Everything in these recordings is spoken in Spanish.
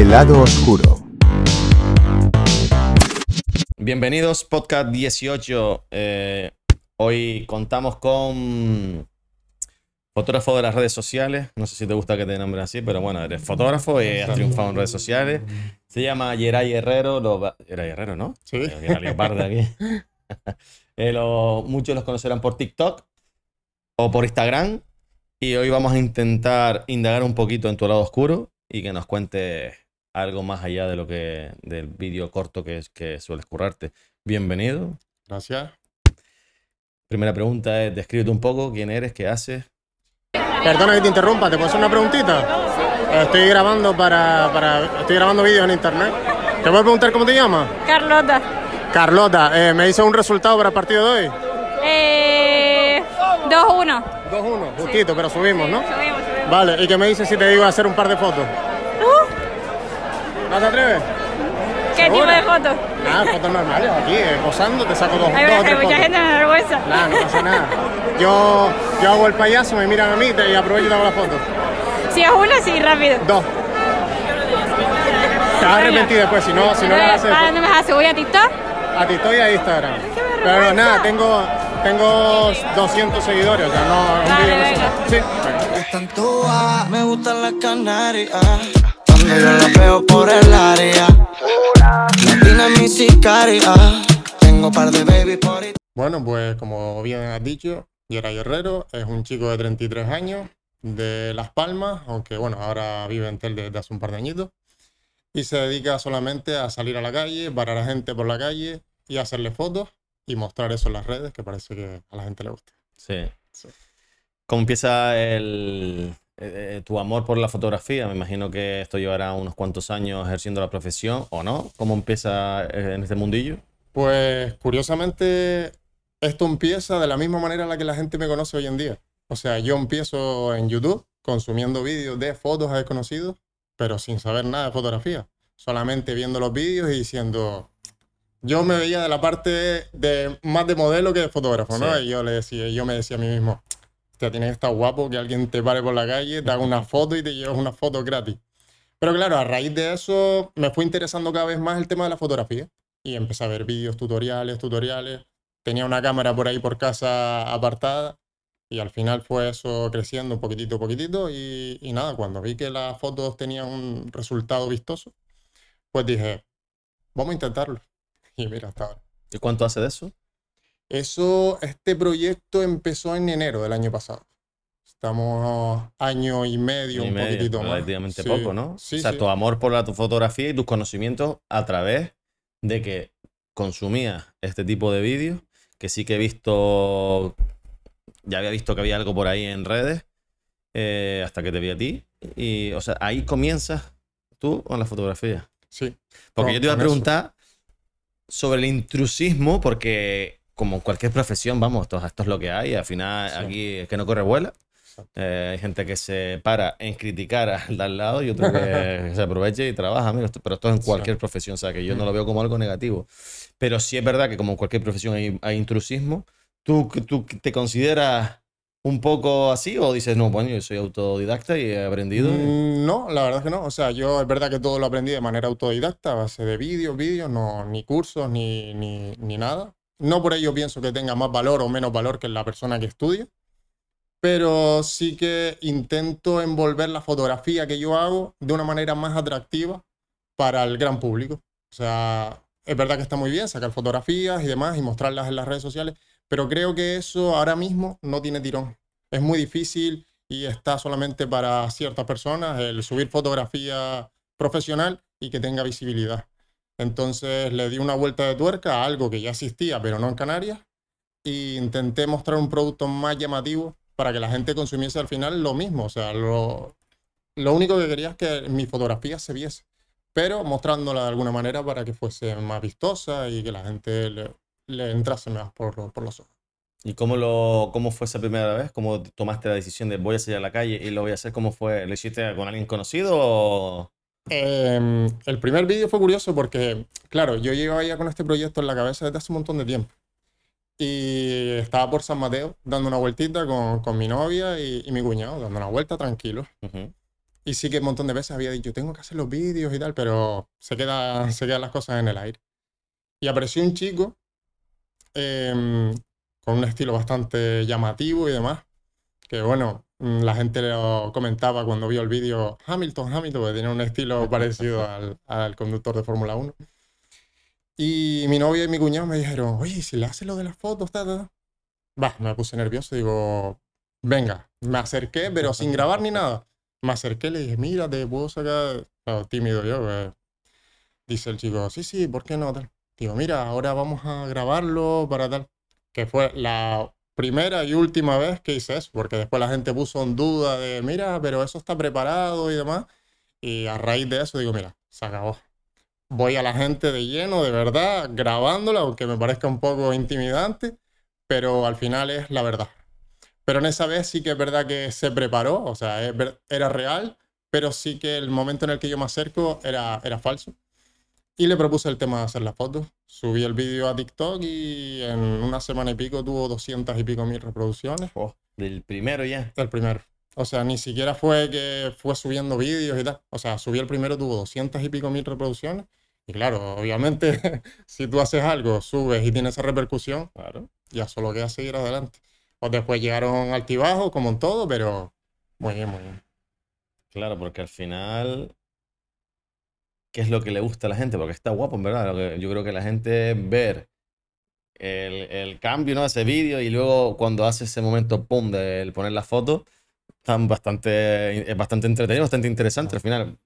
El lado oscuro. Bienvenidos, podcast 18. Eh, hoy contamos con fotógrafo de las redes sociales. No sé si te gusta que te nombren así, pero bueno, eres fotógrafo y has triunfado en redes sociales. Se llama Geray Herrero. Lo Geray Herrero, ¿no? Sí. Aquí. Eh, lo- muchos los conocerán por TikTok o por Instagram. Y hoy vamos a intentar indagar un poquito en tu lado oscuro y que nos cuentes algo más allá de lo que del vídeo corto que, es, que sueles currarte. Bienvenido. Gracias. Primera pregunta es, descríbete un poco quién eres, qué haces. Perdona que te interrumpa, ¿te puedo hacer una preguntita? Estoy grabando para, para estoy grabando vídeos en internet. ¿Te puedo preguntar cómo te llamas? Carlota. Carlota, eh, me dice un resultado para el partido de hoy. Eh, 2-1. 2-1, justito, pero subimos, ¿no? Subimos, subimos. Vale, ¿y qué me dices si te digo hacer un par de fotos? ¿No te atreves? ¿Qué tipo de fotos? Nada, fotos normales, aquí, eh, posando, te saco dos, Hay, dos hay tres mucha fotos. gente me vergüenza. Nada, no pasa nada. Yo, yo hago el payaso, me miran a mí te- y aprovecho y te hago la foto. Si es una, sí, rápido. Dos. Te vas a arrepentir después, si no, si no la haces. ¿A dónde me vas a subir a TikTok? A ti estoy a Instagram. qué. Pero nada, tengo, tengo 200 seguidores, o sea, no, un Dale, video no. Sí. Están todas, me gustan las canarias. Cuando yo las veo por el área. Latina es mi sicaria. Tengo par de baby por ahí. Bueno, pues como bien has dicho, Yera Guerrero es un chico de 33 años de Las Palmas, aunque bueno, ahora vive en Tel desde hace un par de añitos. Y se dedica solamente a salir a la calle, parar a gente por la calle y hacerle fotos y mostrar eso en las redes, que parece que a la gente le gusta. Sí. Sí. ¿Cómo empieza el, eh, eh, tu amor por la fotografía? Me imagino que esto llevará unos cuantos años ejerciendo la profesión, ¿o no? ¿Cómo empieza eh, en este mundillo? Pues curiosamente, esto empieza de la misma manera en la que la gente me conoce hoy en día. O sea, yo empiezo en YouTube consumiendo vídeos de fotos a desconocidos, pero sin saber nada de fotografía. Solamente viendo los vídeos y diciendo. Yo me veía de la parte de más de modelo que de fotógrafo, ¿no? Sí. Y yo le decía, yo me decía a mí mismo, te tienes que estar guapo que alguien te pare por la calle, te haga una foto y te lleves una foto gratis. Pero claro, a raíz de eso me fue interesando cada vez más el tema de la fotografía y empecé a ver vídeos, tutoriales, tutoriales. Tenía una cámara por ahí por casa apartada y al final fue eso creciendo un poquitito, poquitito y, y nada, cuando vi que las fotos tenían un resultado vistoso, pues dije, vamos a intentarlo. Y mira, hasta ahora. ¿Y cuánto hace de eso? Eso, este proyecto empezó en enero del año pasado. Estamos año y medio, Y un medio, poquitito más. relativamente Sí, poco, ¿no? Sí, o sea, sí. tu amor por la tu fotografía y tus conocimientos a través de que consumías este tipo de vídeos, que sí que he visto, ya había visto que había algo por ahí en redes, eh, hasta que te vi a ti. Y, o sea, ahí comienzas tú con la fotografía. Sí. Porque yo te iba a eso. preguntar sobre el intrusismo, porque como cualquier profesión, vamos, esto, esto es lo que hay. Al final, Sí. aquí es que no corre vuela. Eh, hay gente que se para en criticar al de al lado y otro que se aprovecha y trabaja. Mira, pero esto es en cualquier profesión, o sea, que yo no lo veo como algo negativo. Pero sí es verdad que como en cualquier profesión hay, hay intrusismo. ¿Tú, ¿Tú te consideras un poco así o dices, no, bueno, yo soy autodidacta y he aprendido? Mm, No, la verdad es que no. O sea, yo es verdad que todo lo aprendí de manera autodidacta, a base de vídeos, vídeos, no, ni cursos, ni, ni, ni nada. No por ello pienso que tenga más valor o menos valor que la persona que estudia, pero sí que intento envolver la fotografía que yo hago de una manera más atractiva para el gran público. O sea, es verdad que está muy bien sacar fotografías y demás y mostrarlas en las redes sociales, pero creo que eso ahora mismo no tiene tirón. Es muy difícil y está solamente para ciertas personas el subir fotografía profesional y que tenga visibilidad. Entonces le di una vuelta de tuerca a algo que ya existía, pero no en Canarias, e intenté mostrar un producto más llamativo para que la gente consumiese al final lo mismo. O sea, lo, único que quería es que mi fotografía se viese, pero mostrándola de alguna manera para que fuese más vistosa y que la gente le, le entrase más por, por los ojos. ¿Y cómo, lo, cómo fue esa primera vez? ¿Cómo tomaste la decisión de voy a salir a la calle y lo voy a hacer? ¿Cómo fue? ¿Lo hiciste con alguien conocido o...? Em, el primer vídeo fue curioso porque, claro, yo llevaba ya con este proyecto en la cabeza desde hace un montón de tiempo. Y estaba por San Mateo dando una vueltita con, con mi novia y, y mi cuñado, dando una vuelta tranquilo. Y sí que un montón de veces había dicho, tengo que hacer los vídeos y tal, pero se, queda, se quedan las cosas en el aire. Y apareció un chico em, con un estilo bastante llamativo y demás, que bueno, la gente lo comentaba cuando vio el vídeo Hamilton, Hamilton, que tenía un estilo parecido al, al conductor de Fórmula 1. Y mi novia y mi cuñado me dijeron, oye, si le haces lo de las fotos, ta, ta, ta". Va, me puse nervioso, digo, venga, me acerqué, pero sin grabar ni nada. Me acerqué le dije, mira, te puedo sacar, Claro, tímido yo, pues. Dice el chico, sí, sí, ¿por qué no? Tal. Digo, mira, ahora vamos a grabarlo para tal. Que fue la primera y última vez que hice eso, porque después la gente puso en duda de, mira, pero eso está preparado y demás. Y a raíz de eso digo, mira, se acabó. Voy a la gente de lleno, de verdad, grabándola, aunque me parezca un poco intimidante, pero al final es la verdad. Pero en esa vez sí que es verdad que se preparó, o sea, era real, pero sí que el momento en el que yo me acerco era, era falso. Y le propuse el tema de hacer las fotos. Subí el vídeo a TikTok y en una semana y pico tuvo 200 y pico mil reproducciones. Oh, del primero ya. El primero. O sea, ni siquiera fue que fue subiendo vídeos y tal. O sea, subí el primero, tuvo 200 y pico mil reproducciones. Y claro, obviamente, si tú haces algo, subes y tienes esa repercusión, Claro. ya solo queda seguir adelante. Pues después llegaron altibajos, como en todo, pero muy bien, muy bien. Claro, porque al final, ¿qué es lo que le gusta a la gente? Porque está guapo, en verdad. Yo creo que la gente ver el, el cambio, ¿no? Ese vídeo y luego cuando hace ese momento, pum, del poner la foto, están bastante, es bastante entretenido, bastante interesante. Al final,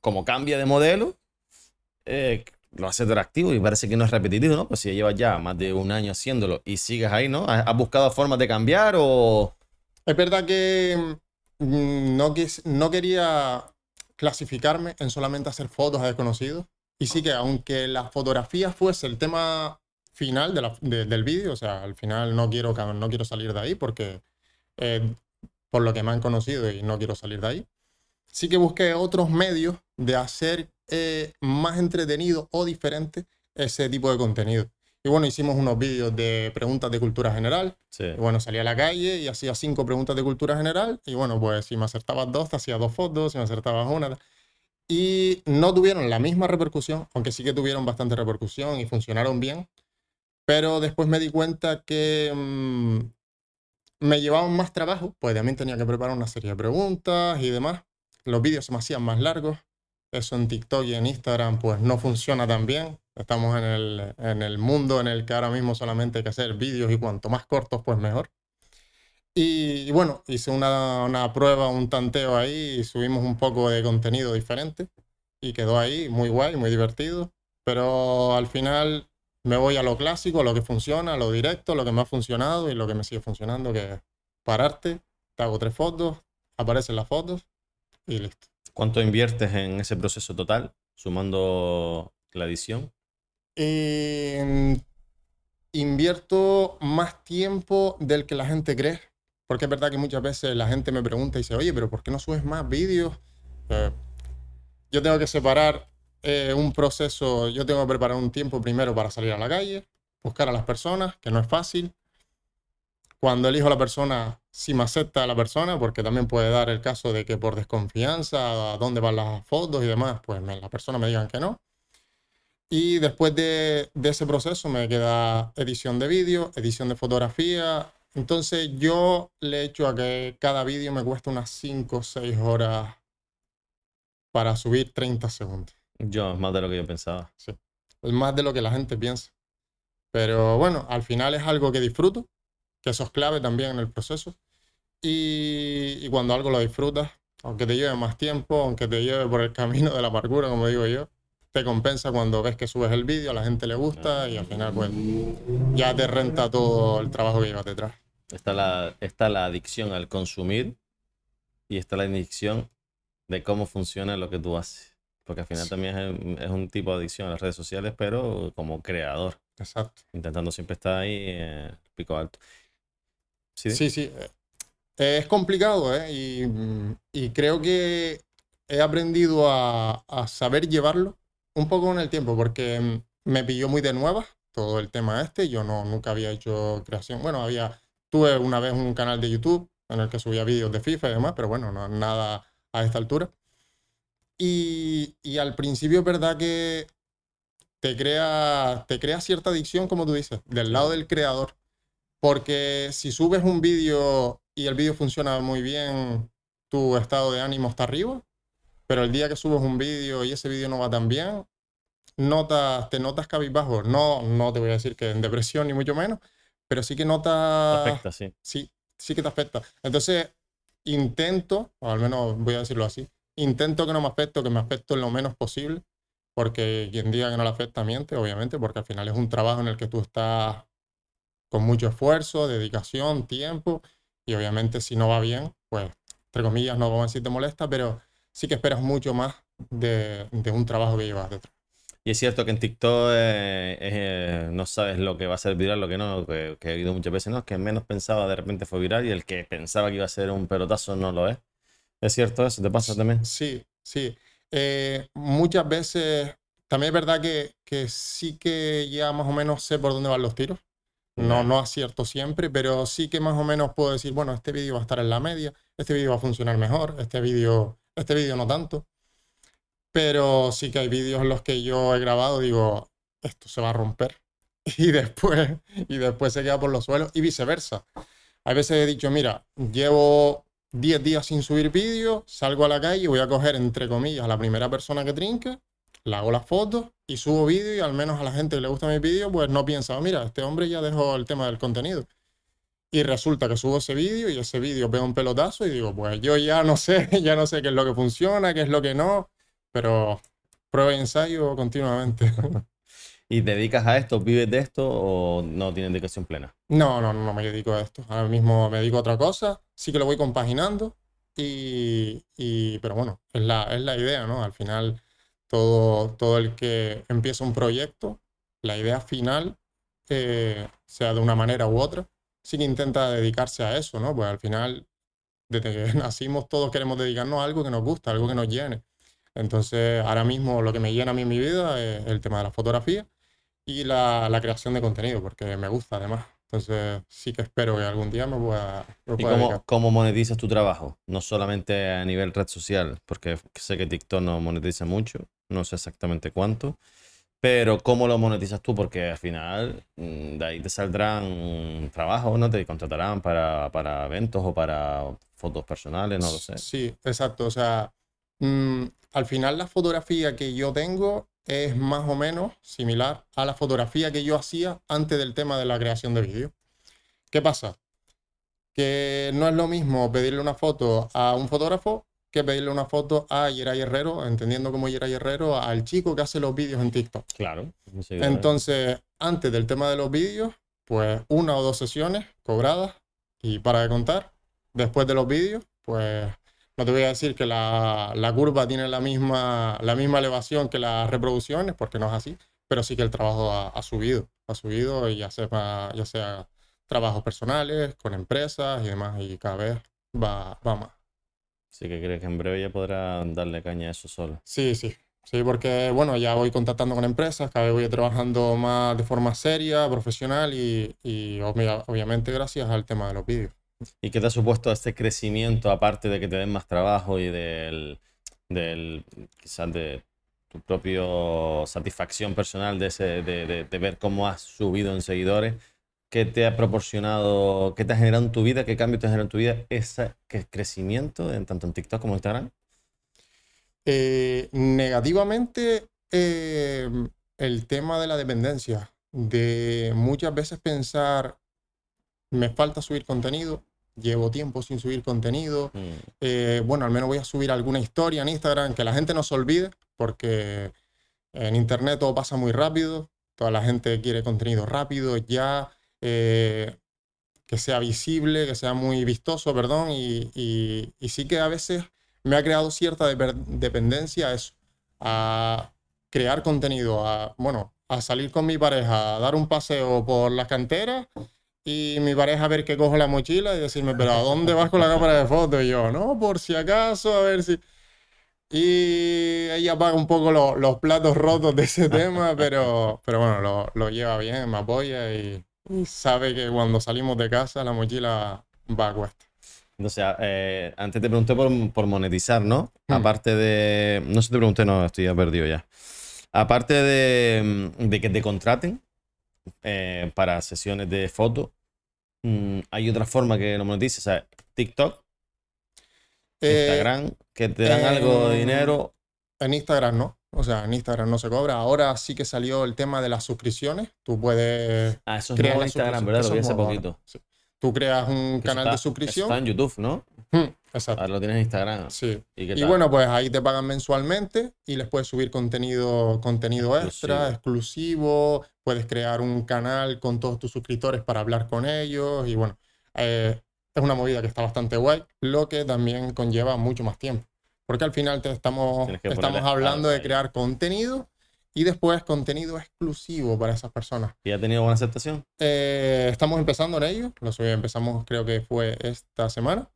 como cambia de modelo, eh, lo hace atractivo y parece que no es repetitivo, ¿no? Pues si llevas ya más de un año haciéndolo y sigues ahí, ¿no? ¿Has has buscado formas de cambiar o...? Es verdad que mm, no, quis- no quería clasificarme en solamente hacer fotos a desconocidos. Y sí que aunque la fotografía fuese el tema final de del vídeo, o sea, al final no quiero, no quiero salir de ahí porque eh, por lo que me han conocido y no quiero salir de ahí. Sí que busqué otros medios de hacer eh, más entretenido o diferente ese tipo de contenido. Y bueno, hicimos unos vídeos de preguntas de cultura general. Sí. Y bueno, salía a la calle y hacía cinco preguntas de cultura general. Y bueno, pues si me acertabas dos, te hacía dos fotos. Si me acertabas una. Y no tuvieron la misma repercusión, aunque sí que tuvieron bastante repercusión y funcionaron bien. Pero después me di cuenta que mm, me llevaban más trabajo, pues también tenía que preparar una serie de preguntas y demás. Los vídeos se me hacían más largos. Eso en TikTok y en Instagram pues no funciona tan bien. Estamos en el, en el mundo en el que ahora mismo solamente hay que hacer vídeos y cuanto más cortos pues mejor. Y, bueno, hice una, una prueba, un tanteo ahí y subimos un poco de contenido diferente y quedó ahí muy guay, muy divertido. Pero al final me voy a lo clásico, a lo que funciona, a lo directo, a lo que me ha funcionado y lo que me sigue funcionando, que es pararte, te hago tres fotos, aparecen las fotos y listo. ¿Cuánto inviertes en ese proceso total, sumando la edición? Eh, invierto más tiempo del que la gente cree. Porque es verdad que muchas veces la gente me pregunta y dice, oye, pero ¿por qué no subes más vídeos? Eh, yo tengo que separar eh, un proceso, yo tengo que preparar un tiempo primero para salir a la calle, buscar a las personas, que no es fácil. Cuando elijo a la persona, si me acepta a la persona, porque también puede dar el caso de que por desconfianza, a dónde van las fotos y demás, pues me- la persona me digan que no. Y después de, de ese proceso me queda edición de vídeo, edición de fotografía. Entonces yo le echo a que cada vídeo me cuesta unas 5 o 6 horas para subir 30 segundos. Yo, es más de lo que yo pensaba. Es más de lo que la gente piensa. Pero bueno, al final es algo que disfruto, que eso es clave también en el proceso. Y, y cuando algo lo disfrutas, aunque te lleve más tiempo, aunque te lleve por el camino de la amargura, como digo yo, te compensa cuando ves que subes el vídeo, a la gente le gusta y al final pues ya te renta todo el trabajo que llevas detrás. Está la, está la adicción al consumir y está la adicción de cómo funciona lo que tú haces. Porque al final Sí. también es, es un tipo de adicción a las redes sociales, pero como creador, Exacto. intentando siempre estar ahí, eh, pico alto. Sí, Sí, sí. eh, Es complicado, ¿eh? Y, y creo que he aprendido a, a saber llevarlo un poco en el tiempo, porque mm, me pilló muy de nuevas todo el tema este. Yo no, nunca había hecho creación. Bueno, había, tuve una vez un canal de YouTube en el que subía vídeos de FIFA y demás, pero bueno, no, nada a esta altura. Y, y al principio es verdad que te crea, te crea cierta adicción, como tú dices, del lado del creador. Porque si subes un vídeo y el vídeo funciona muy bien, tu estado de ánimo está arriba. Pero el día que subes un vídeo y ese vídeo no va tan bien, notas, te notas cabizbajo. No, no te voy a decir que en depresión ni mucho menos, pero sí que notas... Afecta, sí. Sí, sí que te afecta. Entonces, intento, o al menos voy a decirlo así, intento que no me afecte que me afecte lo menos posible, porque quien diga que no le afecta miente, obviamente, porque al final es un trabajo en el que tú estás con mucho esfuerzo, dedicación, tiempo, y obviamente si no va bien, pues, entre comillas, no vamos a decir te molesta, pero sí que esperas mucho más de, de un trabajo que llevas detrás. Y es cierto que en TikTok eh, eh, no sabes lo que va a ser viral, lo que no, que, que he oído muchas veces, no, que menos pensaba de repente fue viral y el que pensaba que iba a ser un pelotazo no lo es. ¿Es cierto eso? ¿Te pasa también? Sí, sí. Eh, muchas veces, también es verdad que, que sí que ya más o menos sé por dónde van los tiros. No, no acierto siempre, pero sí que más o menos puedo decir, bueno, este vídeo va a estar en la media, este vídeo va a funcionar mejor, este vídeo, este vídeo no tanto. Pero sí que hay vídeos en los que yo he grabado, digo, esto se va a romper. Y después, y después se queda por los suelos y viceversa. Hay veces he dicho, mira, llevo 10 días sin subir vídeo, salgo a la calle, voy a coger, entre comillas, a la primera persona que trinque, le hago las fotos y subo vídeo y al menos a la gente que le gusta mi vídeo, pues no piensa, "Oh, mira, este hombre ya dejó el tema del contenido. Y resulta que subo ese vídeo y ese vídeo pega un pelotazo y digo, pues yo ya no sé, ya no sé qué es lo que funciona, qué es lo que no, pero prueba y ensayo continuamente. ¿Y te dedicas a esto, vives de esto o no tienes dedicación plena? No, no, no me dedico a esto. Ahora mismo me dedico a otra cosa. Sí que lo voy compaginando. Y, y- pero bueno, es la, es la idea, ¿no? Al final, todo, todo el que empieza un proyecto, la idea final, eh, sea de una manera u otra, sí que intenta dedicarse a eso, ¿no? Pues al final, desde que nacimos, todos queremos dedicarnos a algo que nos gusta, algo que nos llene. Entonces, ahora mismo lo que me llena a mí en mi vida es el tema de la fotografía y la, la creación de contenido, porque me gusta además. Entonces, sí que espero que algún día me pueda, me ¿Y pueda cómo, dedicar. cómo monetizas tu trabajo? No solamente a nivel red social, porque sé que TikTok no monetiza mucho, no sé exactamente cuánto, pero ¿cómo lo monetizas tú? Porque al final mm, de ahí te saldrán trabajos, ¿no? Te contratarán para, para eventos o para fotos personales, no lo sé. Sí, exacto. O sea, mm, al final la fotografía que yo tengo es más o menos similar a la fotografía que yo hacía antes del tema de la creación de vídeo. ¿Qué pasa? Que no es lo mismo pedirle una foto a un fotógrafo que pedirle una foto a Yeray Herrero, entendiendo como Yeray Herrero, al chico que hace los vídeos en TikTok. Claro. Entonces, antes del tema de los vídeos, pues una o dos sesiones cobradas y para de contar. Después de los vídeos, pues no te voy a decir que la, la curva tiene la misma, la misma elevación que las reproducciones, porque no es así, pero sí que el trabajo ha, ha subido, ha subido y ya sea, ya sea trabajos personales, con empresas y demás, y cada vez va, va más. Así que crees que en breve ya podrás darle caña a eso solo. Sí, sí. Sí, porque bueno, ya voy contactando con empresas, cada vez voy trabajando más de forma seria, profesional y, y obvia- obviamente gracias al tema de los vídeos. ¿Y qué te ha supuesto este crecimiento, aparte de que te den más trabajo y del, del quizás de tu propio satisfacción personal de, ese, de, ver cómo has subido en seguidores? ¿Qué te ha proporcionado, qué te ha generado en tu vida, qué cambio te ha generado en tu vida ese crecimiento, en, tanto en TikTok como en Instagram? Eh, negativamente, eh, el tema de la dependencia, de muchas veces pensar, me falta subir contenido, llevo tiempo sin subir contenido, Mm, eh, bueno, al menos voy a subir alguna historia en Instagram, que la gente no se olvide, porque en Internet todo pasa muy rápido, toda la gente quiere contenido rápido, ya, eh, que sea visible, que sea muy vistoso, perdón, y, y- y sí que a veces me ha creado cierta deper- dependencia a eso, a crear contenido, a, bueno, a salir con mi pareja, a dar un paseo por las canteras y mi pareja a ver que cojo la mochila y decirme, pero ¿a dónde vas con la cámara de fotos? Y yo, no, por si acaso, a ver si... Y ella paga un poco lo- los platos rotos de ese tema, pero, pero bueno, lo, lo lleva bien, me apoya y, y sabe que cuando salimos de casa la mochila va a cuesta. Entonces, eh, antes te pregunté por, por monetizar, ¿no? Hmm. Aparte de. No sé te pregunté, no, estoy ya perdido ya. Aparte de, de que te contraten eh, para sesiones de fotos, mm, hay otra forma que lo monetices. O sea, TikTok, Eh, Instagram, que te dan algo de dinero. En Instagram no. O sea, en Instagram no se cobra. Ahora sí que salió el tema de las suscripciones. Tú puedes Ah, eso es crear nuevo Instagram. ¿verdad? Lo vi hace poquito. Sí. Tú creas un Que canal está- de suscripción. Está en YouTube, ¿no? Hmm, exacto. Ahora lo tienes en Instagram. Sí. ¿Y Y bueno, pues ahí te pagan mensualmente y les puedes subir contenido, contenido extra, exclusivo. Puedes crear un canal con todos tus suscriptores para hablar con ellos. Y bueno, eh, es una movida que está bastante guay, lo que también conlleva mucho más tiempo. Porque al final te estamos, estamos hablando de crear contenido y después contenido exclusivo para esas personas. ¿Y ha tenido buena aceptación? Eh, estamos empezando en ello. Lo subí- empezamos, creo que fue esta semana.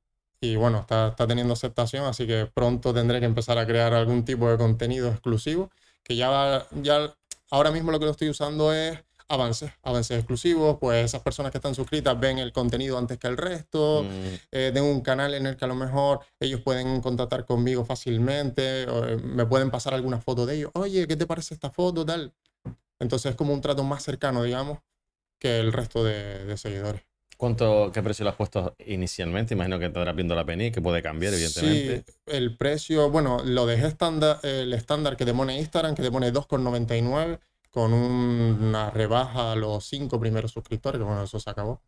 Y bueno, está, está teniendo aceptación, así que pronto tendré que empezar a crear algún tipo de contenido exclusivo. Que ya, ya ahora mismo lo que lo estoy usando es avances, avances exclusivos. Pues esas personas que están suscritas ven el contenido antes que el resto. Mm, Eh, tengo un canal en el que a lo mejor ellos pueden contactar conmigo fácilmente. o, eh, me pueden pasar alguna foto de ellos. Oye, ¿qué te parece esta foto? Tal. Entonces es como un trato más cercano, digamos, que el resto de, de seguidores. ¿Cuánto, qué precio le has puesto inicialmente? Imagino que estarás viendo la penny, que puede cambiar, evidentemente. Sí, el precio, bueno, lo dejé estándar, el estándar que te pone Instagram, que te pone 2,99 con una rebaja a los 5 primeros suscriptores, que bueno, eso se acabó.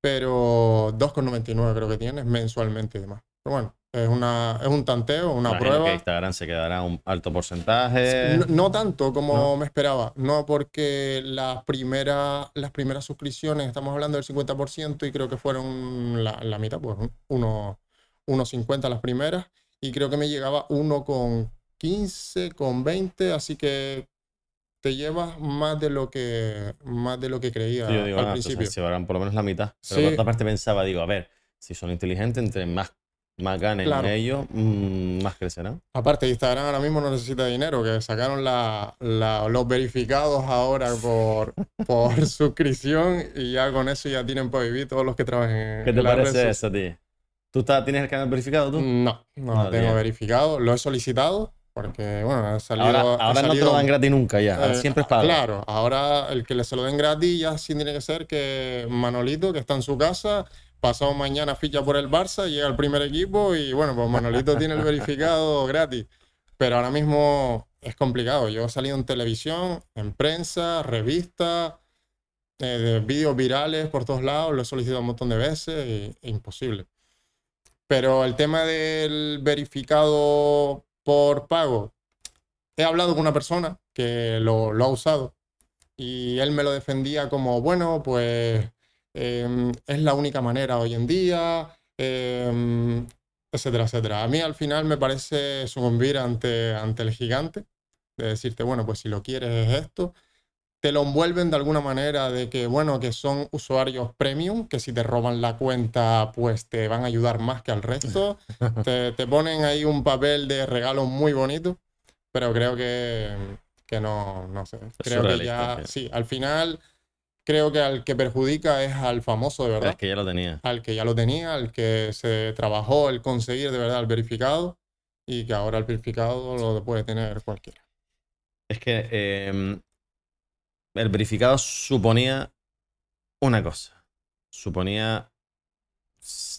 Pero 2,99 creo que tienes mensualmente y demás. Pero bueno, es, una, es un tanteo, una Imagino prueba. que Instagram se quedará un alto porcentaje. No, no tanto como ¿No? me esperaba, no porque las primeras, las primeras suscripciones, estamos hablando del 50% y creo que fueron la, la mitad, pues uno- 1,50 las primeras y creo que me llegaba 1,15, con 20, así que te llevas más de lo que, más de lo que creía Sí, yo digo, al ah, principio. se llevarán por lo menos la mitad. Pero Sí. por otra parte pensaba, digo, a ver, si son inteligentes, entre más, más ganen Claro. ellos, mm, más crecerán. Aparte, Instagram ahora mismo no necesita dinero, que sacaron la- la- los verificados ahora por, por suscripción y ya con eso ya tienen para vivir todos los que trabajen en ¿Qué te parece eso ti? ¿Tú estás- tienes el canal verificado tú? No, no Ah, lo tengo verificado, lo he solicitado porque, bueno, ha salido... ahora ha ahora no te lo dan gratis nunca ya. eh, siempre es pago. Claro, ahora el que le se lo den gratis ya sí tiene que ser que Manolito, que está en su casa, pasado mañana ficha por el Barça, llega al primer equipo y bueno, pues Manolito tiene el verificado gratis. Pero ahora mismo es complicado. Yo he salido en televisión, en prensa, revista, eh, de vídeos virales por todos lados, lo he solicitado un montón de veces y imposible. Pero el tema del verificado por pago, he hablado con una persona que lo, lo ha usado y él me lo defendía como, bueno, pues em, es la única manera hoy en día, em, etcétera, etcétera. A mí al final me parece sucumbir ante, ante el gigante, de decirte, bueno, pues si lo quieres es esto. Te lo envuelven de alguna manera de que, bueno, que son usuarios premium, que si te roban la cuenta, pues te van a ayudar más que al resto. te, te ponen ahí un papel de regalo muy bonito, pero creo que, que no, no sé. Creo que ya, sí, al final creo que al que perjudica es al famoso de verdad es que ya lo tenía. al que ya lo tenía, al que se trabajó el conseguir de verdad el verificado y que ahora el verificado lo puede tener cualquiera. Es que eh, el verificado suponía una cosa. Suponía.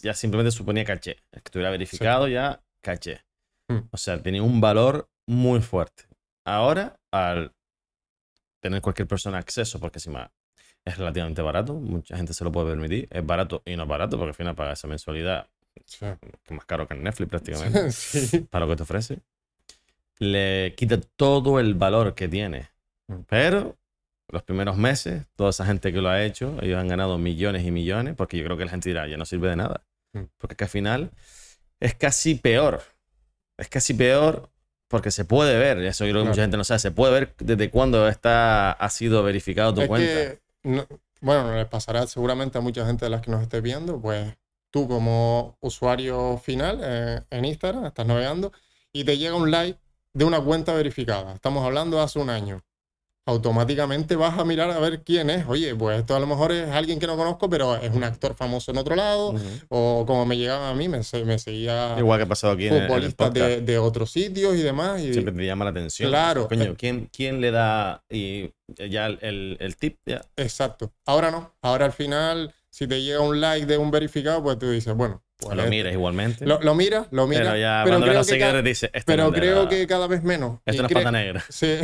Ya simplemente suponía caché. El que estuviera verificado ya caché. Hmm. O sea, tenía un valor muy fuerte. Ahora, al tener cualquier persona acceso, porque encima es relativamente barato, mucha gente se lo puede permitir. Es barato y no es barato, porque al final paga esa mensualidad, Sí. que es más caro que Netflix prácticamente Sí. para lo que te ofrece, le quita todo el valor que tiene. Mm. Pero los primeros meses, toda esa gente que lo ha hecho, ellos han ganado millones y millones, porque yo creo que la gente dirá, ya no sirve de nada. Mm. Porque es que al final es casi peor. Es casi peor porque se puede ver, eso yo creo que Claro. mucha gente no sabe, se puede ver desde cuándo está, ha sido verificado tu Es cuenta. que, no- bueno, les pasará seguramente a mucha gente de las que nos esté viendo, pues tú como usuario final eh, en Instagram estás navegando y te llega un like de una cuenta verificada. Estamos hablando hace un año. Automáticamente vas a mirar a ver quién es. Oye, pues esto a lo mejor es alguien que no conozco, pero es un actor famoso en otro lado. O como me llegaban a mí, me, se- me seguía Igual que ha pasado aquí en, el- en el de, de otros sitios y demás. Y, Siempre te llama la atención. Claro. Coño, ¿quién, quién le da y ya el, el- el tip? Ya. Exacto. Ahora no. Ahora al final, si te llega un like de un verificado, pues tú dices, bueno, pues lo este- miras igualmente. Lo, lo mira, lo mira. pero ya pero cuando creo que ca- seguidores dices, este pero creo la- que cada vez menos. Esto no es pata negra. Sí,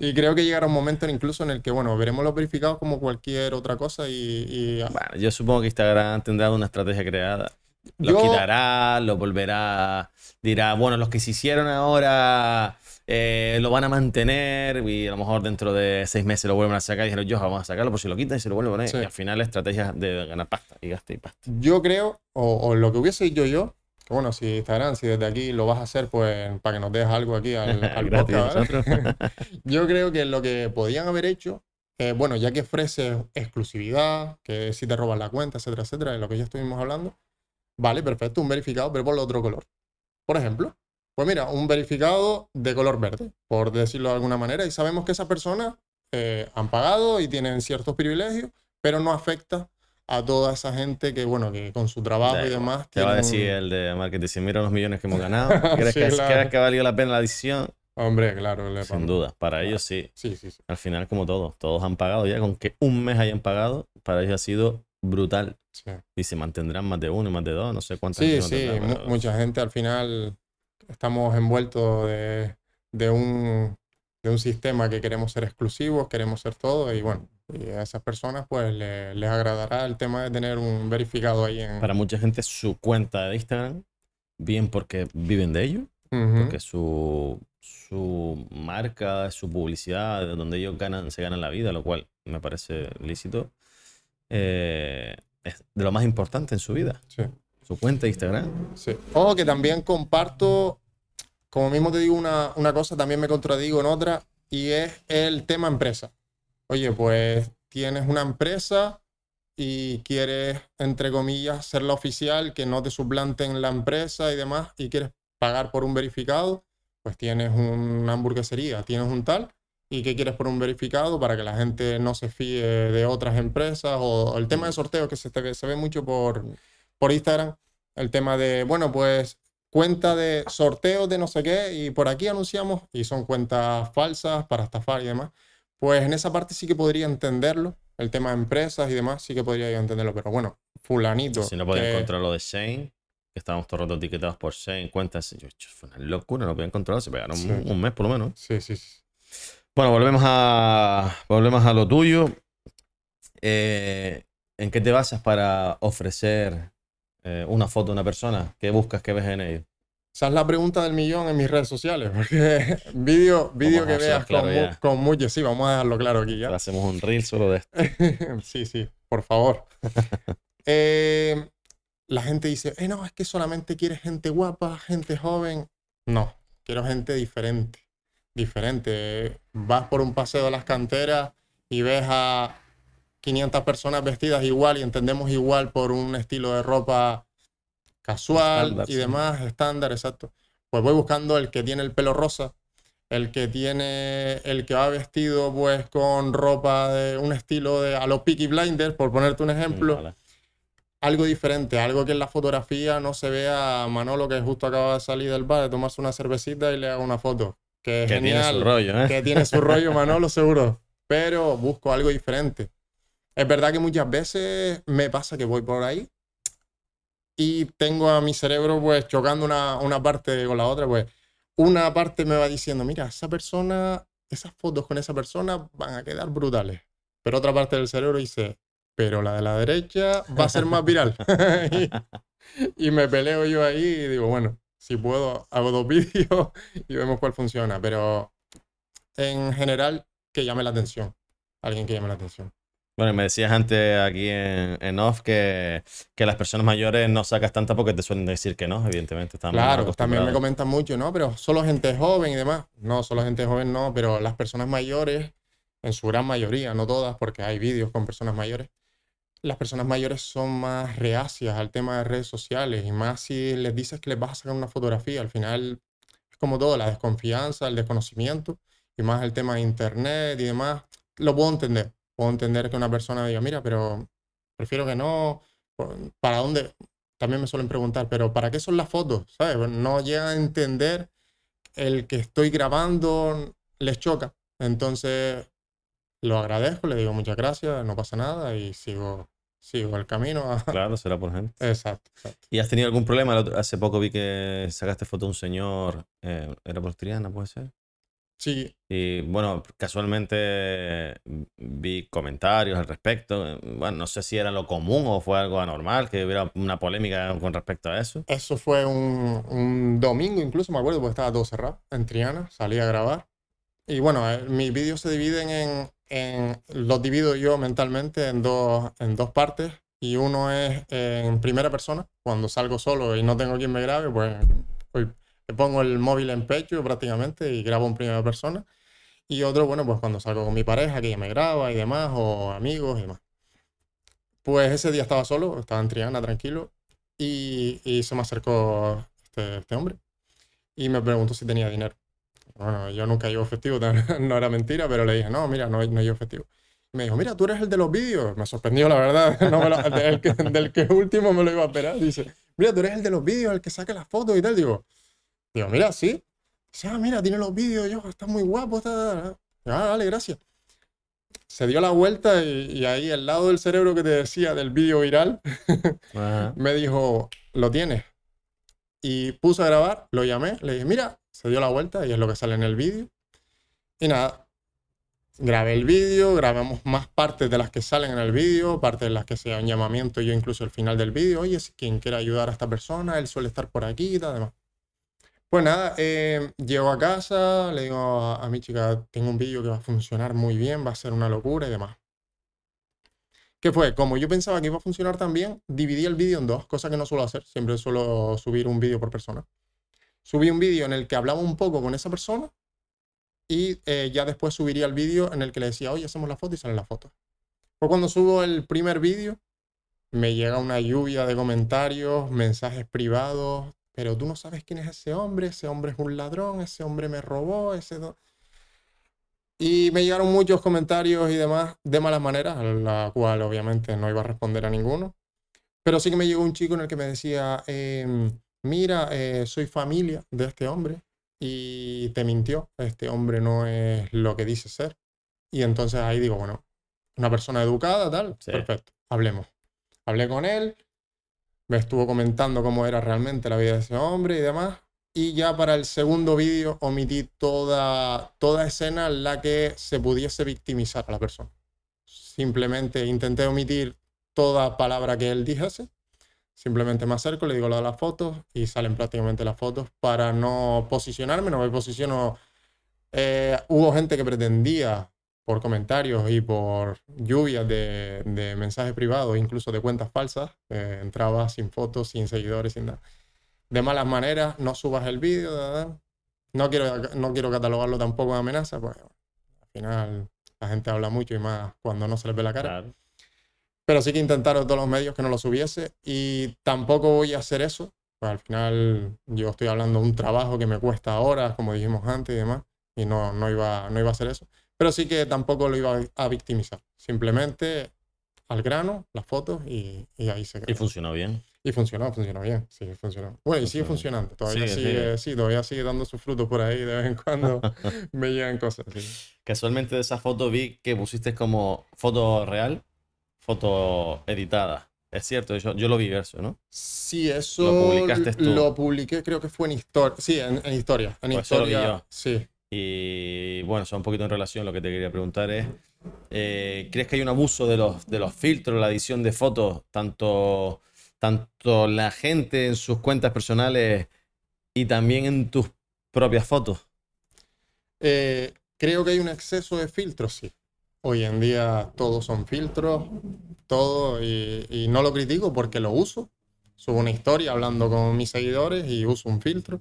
y creo que llegará un momento incluso en el que, bueno, veremos los verificados como cualquier otra cosa y, y- Bueno, yo supongo que Instagram tendrá una estrategia creada. Yo- quitará, los volverá, dirá, bueno, los que se hicieron ahora eh, lo van a mantener y a lo mejor dentro de seis meses lo vuelven a sacar y dijeron, yo vamos a sacarlo por si lo quitan y se lo vuelven a poner. Sí. Y al final la estrategia de ganar pasta y gasta y pasta. yo creo, o, o lo que hubiese dicho yo, que bueno, si Instagram, si desde aquí lo vas a hacer, pues para que nos dejes algo aquí al, al Gratis podcast, ¿vale? Yo creo que lo que podían haber hecho, eh, bueno, ya que ofrece exclusividad, que si te roban la cuenta, etcétera, etcétera, de lo que ya estuvimos hablando, vale, perfecto, un verificado, pero por otro color. Por ejemplo, pues mira, un verificado de color verde, por decirlo de alguna manera, y sabemos que esas personas eh, han pagado y tienen ciertos privilegios, pero no afecta a toda esa gente que, bueno, que con su trabajo Da y demás. Te va a tienen un- decir el de marketing, mira los millones que hemos ganado, ¿crees, Sí, que, claro. crees que valió la pena la decisión? Hombre, claro, le Sin duda, para ellos sí. Sí, sí, sí. Al final, como todos, todos han pagado ya, con que un mes hayan pagado, para ellos ha sido brutal. sí. Y se mantendrán más de uno, más de dos, no sé cuántas Sí, sí, mantendrán, mu- pero- mucha gente al final estamos envueltos de, de un, de un sistema que queremos ser exclusivos, queremos ser todo y bueno, y a esas personas pues le- les agradará el tema de tener un verificado ahí en... Para mucha gente su cuenta de Instagram, bien porque viven de ello, porque su, su marca, su publicidad, de donde ellos ganan, se ganan la vida, lo cual me parece lícito, eh, es de lo más importante en su vida. sí, Su cuenta de Instagram. sí. O que también comparto, como mismo te digo una, una cosa, también me contradigo en otra y es el tema empresa. Oye, pues tienes una empresa y quieres, entre comillas, ser la oficial, que no te suplanten la empresa y demás, y quieres pagar por un verificado, pues tienes una hamburguesería, tienes un tal, y qué quieres por un verificado para que la gente no se fíe de otras empresas, o, el tema de sorteos que se, te se ve mucho por, por Instagram, el tema de, bueno, pues cuenta de sorteos de no sé qué, y por aquí anunciamos, y son cuentas falsas para estafar y demás. Pues en esa parte sí que podría entenderlo, el tema de empresas y demás, sí que podría yo entenderlo, pero bueno, fulanito. Si no podían que- encontrar lo de Shane, que estábamos todo el rato etiquetados por Shane, cuentas. Yo, fue una locura, no podían controlar, se pegaron Sí. un, un mes por lo menos. Sí, sí, sí. Bueno, volvemos a, volvemos a lo tuyo. Eh, ¿En qué te basas para ofrecer eh, una foto de una persona? ¿Qué buscas que ves en ello? Esa es la pregunta del millón en mis redes sociales, porque vídeo, a que veas claro con, con mucho, sí, vamos a dejarlo claro aquí ya. Hacemos un reel solo de esto. sí, sí, por favor. Eh, la gente dice, eh, no, es que solamente quieres gente guapa, gente joven. No, quiero gente diferente. Diferente. Vas por un paseo de las canteras y ves a 500 personas vestidas igual y entendemos igual por un estilo de ropa casual y sí. demás, estándar, exacto. Pues voy buscando el que tiene el pelo rosa, el que tiene, el que va vestido pues con ropa de un estilo de a los Peaky Blinders, por ponerte un ejemplo, Vale. algo diferente, algo que en la fotografía no se vea a Manolo que justo acaba de salir del bar, de tomarse una cervecita y le haga una foto. Que es Que tiene genial, su rollo, ¿eh? que tiene su rollo Manolo seguro, pero busco algo diferente. Es verdad que muchas veces me pasa que voy por ahí y tengo a mi cerebro pues chocando una, una parte con la otra, pues una parte me va diciendo, mira, esa persona, esas fotos con esa persona van a quedar brutales. Pero otra parte del cerebro dice, pero la de la derecha va a ser más viral. y, y me peleo yo ahí y digo, bueno, si puedo, hago dos vídeos y vemos cuál funciona. Pero en general, que llame la atención. Alguien que llame la atención. Bueno, y me decías antes aquí en, en off que, que las personas mayores no sacas tanta porque te suelen decir que no, evidentemente. Claro, también me comentan mucho, ¿no? Pero solo gente joven y demás. No, solo gente joven no, pero las personas mayores, en su gran mayoría, no todas, porque hay vídeos con personas mayores, las personas mayores son más reacias al tema de redes sociales y más si les dices que les vas a sacar una fotografía. Al final es como todo, la desconfianza, el desconocimiento y más el tema de internet y demás, lo puedo entender. Puedo entender que una persona diga, mira, pero prefiero que no. ¿Para dónde? También me suelen preguntar, pero ¿para qué son las fotos? ¿Sabes? No llega a entender el que estoy grabando, les choca. Entonces, lo agradezco, le digo muchas gracias, no pasa nada y sigo, sigo el camino. Claro, será por gente. Exacto, exacto. ¿Y has tenido algún problema? Hace poco vi que sacaste foto de un señor, eh, era por Triana, puede ser. Sí, Y bueno, casualmente mm, vi comentarios al respecto. eh, Bueno, no sé si era lo común o fue algo anormal, que hubiera una polémica con respecto a eso. eso fue un, un domingo incluso, me acuerdo, porque estaba todo cerrado en Triana, salí a grabar. Y bueno, eh, mis vídeos se dividen en, en- los divido yo mentalmente en dos, en dos partes. Y uno es en primera persona, cuando salgo solo y no tengo quien me grabe, pues pongo el móvil en pecho prácticamente y grabo en primera persona. Y otro, bueno, pues cuando salgo con mi pareja, que ella me graba y demás, o amigos y demás. Pues ese día estaba solo, estaba en Triana, tranquilo, y, y se me acercó este, este hombre y me preguntó si tenía dinero. Bueno, yo nunca llevo efectivo, no era mentira, pero le dije, no, mira, no, no llevo efectivo. Y me dijo, mira, tú eres el de los vídeos. Me sorprendió, la verdad. No me lo- del, que, del que último me lo iba a esperar. Dice, mira, tú eres el de los vídeos, el que saca las fotos y tal. Digo, digo mira, sí. Dice, ah, mira, tiene los vídeos, yo, está muy guapo. Está... Ah, vale, gracias. Se dio la vuelta y, y ahí al lado del cerebro que te decía del vídeo viral, me dijo, lo tienes. Y puse a grabar, lo llamé, le dije, mira, se dio la vuelta y es lo que sale en el vídeo. Y nada, grabé el vídeo, grabamos más partes de las que salen en el vídeo, partes de las que sea un llamamiento, yo incluso al final del vídeo, oye, si quien quiera ayudar a esta persona, él suele estar por aquí y demás. Pues nada, eh, llego a casa, le digo a, mi chica, tengo un vídeo que va a funcionar muy bien, va a ser una locura y demás. ¿Qué fue? Como yo pensaba que iba a funcionar también, dividí el vídeo en dos, cosa que no suelo hacer. Siempre suelo subir un vídeo por persona. Subí un vídeo en el que hablaba un poco con esa persona y eh, ya después subiría el vídeo en el que le decía, oye, hacemos la foto y salen las fotos. Pues cuando subo el primer vídeo, me llega una lluvia de comentarios, mensajes privados, pero tú no sabes quién es ese hombre, ese hombre es un ladrón, ese hombre me robó, ese... do-". Y me llegaron muchos comentarios y demás de malas maneras, a la cual obviamente no iba a responder a ninguno. Pero sí que me llegó un chico en el que me decía, em, mira, eh, soy familia de este hombre y te mintió, este hombre no es lo que dice ser. Y entonces ahí digo, bueno, una persona educada, tal, Sí. perfecto, hablemos. Hablé con él, me estuvo comentando cómo era realmente la vida de ese hombre y demás. Y ya para el segundo vídeo omití toda, toda escena en la que se pudiese victimizar a la persona. Simplemente intenté omitir toda palabra que él dijese. Simplemente me acerco, le digo lo las fotos y salen prácticamente las fotos para no posicionarme, no me posiciono. Eh, hubo gente que pretendía por comentarios y por lluvias de, de mensajes privados, incluso de cuentas falsas, eh, entraba sin fotos, sin seguidores, sin nada. De malas maneras, no subas el vídeo, no quiero, no quiero catalogarlo tampoco de amenaza, pues al final la gente habla mucho y más cuando no se les ve la cara. Claro. Pero sí que intentaron todos los medios que no lo subiese y tampoco voy a hacer eso. Pues al final yo estoy hablando de un trabajo que me cuesta horas, como dijimos antes y demás, y no, no, iba, no iba a hacer eso. Pero sí que tampoco lo iba a victimizar. Simplemente al grano, las fotos y, y ahí se Y quedó. funcionó bien. Y funcionó, funcionó bien. Sí, funcionó. Bueno, y sigue funcionando. Todavía Sigue, sigue, sí, todavía sigue dando sus frutos por ahí. De vez en cuando me llegan cosas. sí. Casualmente de esa foto vi que pusiste como foto real, foto editada. Es cierto, yo, yo lo vi verso, ¿no? Sí, eso Lo publicaste tú. lo publiqué, creo que fue en historia. Sí, en, en historia. En Pues eso lo vi historia. yo. Sí. Y bueno, eso un poquito en relación lo que te quería preguntar es, eh, ¿crees que hay un abuso de los, de los filtros, la edición de fotos, tanto, tanto la gente en sus cuentas personales y también en tus propias fotos? Eh, creo que hay un exceso de filtros, sí. Hoy en día todos son filtros, todo, y, y no lo critico porque lo uso. Subo una historia hablando con mis seguidores y uso un filtro.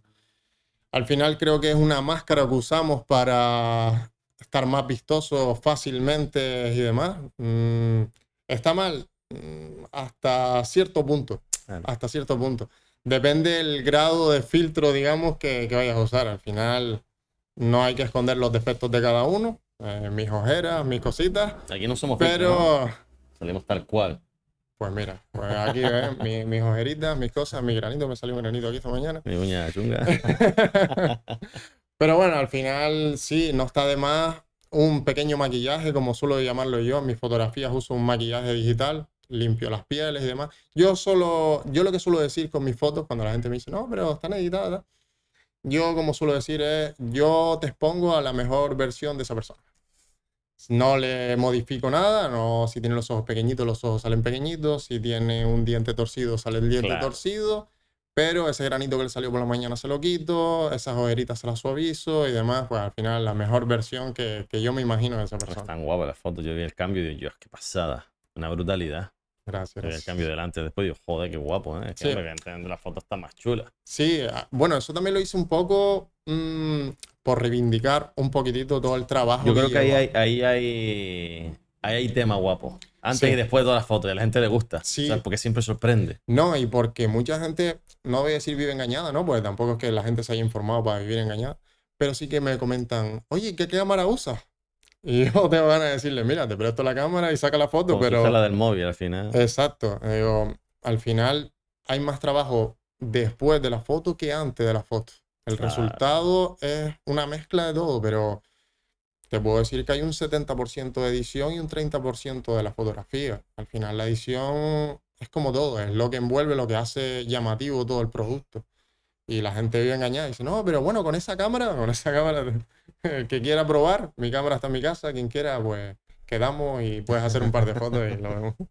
Al final creo que es una máscara que usamos para estar más vistosos fácilmente y demás. Mm, está mal mm, hasta cierto punto. Claro. Hasta cierto punto. Depende del grado de filtro, digamos, que, que vayas a usar. Al final No hay que esconder los defectos de cada uno, eh, mis ojeras, mis cositas, Aquí no somos filtros, ¿no? pero Salimos tal cual. Pues mira, pues aquí mi- mis ojeritas, mis cosas, mi granito, me salió un granito aquí esta mañana. Mi uña chunga. Pero bueno, al final sí, no está de más un pequeño maquillaje, como suelo llamarlo yo. En mis fotografías uso un maquillaje digital, limpio las pieles y demás. Yo solo, yo lo que suelo decir con mis fotos, cuando la gente me dice, no, pero están editadas, yo como suelo decir es, yo te expongo a la mejor versión de esa persona. No le modifico nada, no, si tiene los ojos pequeñitos, los ojos salen pequeñitos, si tiene un diente torcido, sale el diente Claro. torcido, pero ese granito que le salió por la mañana se lo quito, esas ojeritas se las suavizo y demás, pues al final la mejor versión que, que yo me imagino de esa persona. Están guapas las fotos. Yo vi el cambio y digo, Dios, qué pasada. Una brutalidad. Gracias. El cambio delante después digo, joder, qué guapo, ¿eh? Es que Sí. evidentemente la foto está más chula. Sí, ah, bueno, eso también lo hice un poco mm, por reivindicar un poquitito todo el trabajo. Yo creo que ahí hay, ahí hay, ahí hay tema guapo. Antes Sí. y después de todas las fotos. Y a la gente le gusta. Sí. ¿sabes? Porque siempre sorprende. No, y porque mucha gente, no voy a decir vive engañada, ¿no? Porque tampoco es que la gente se haya informado para vivir engañada, pero sí que me comentan, oye, ¿qué cámara usas? Y yo tengo ganas de decirle, mira, te presto la cámara y saca la foto, Como si pero... fuera la del móvil al final. Exacto. Digo, al final hay más trabajo después de la foto que antes de la foto. El Claro. resultado es una mezcla de todo, pero te puedo decir que hay un 70% de edición y un 30% de la fotografía. Al final la edición es como todo, es lo que envuelve, lo que hace llamativo todo el producto. Y la gente vive engañada y dice, no, pero bueno, con esa cámara, con esa cámara, el que quiera probar, mi cámara está en mi casa, quien quiera, pues quedamos y puedes hacer un par de fotos y lo vemos.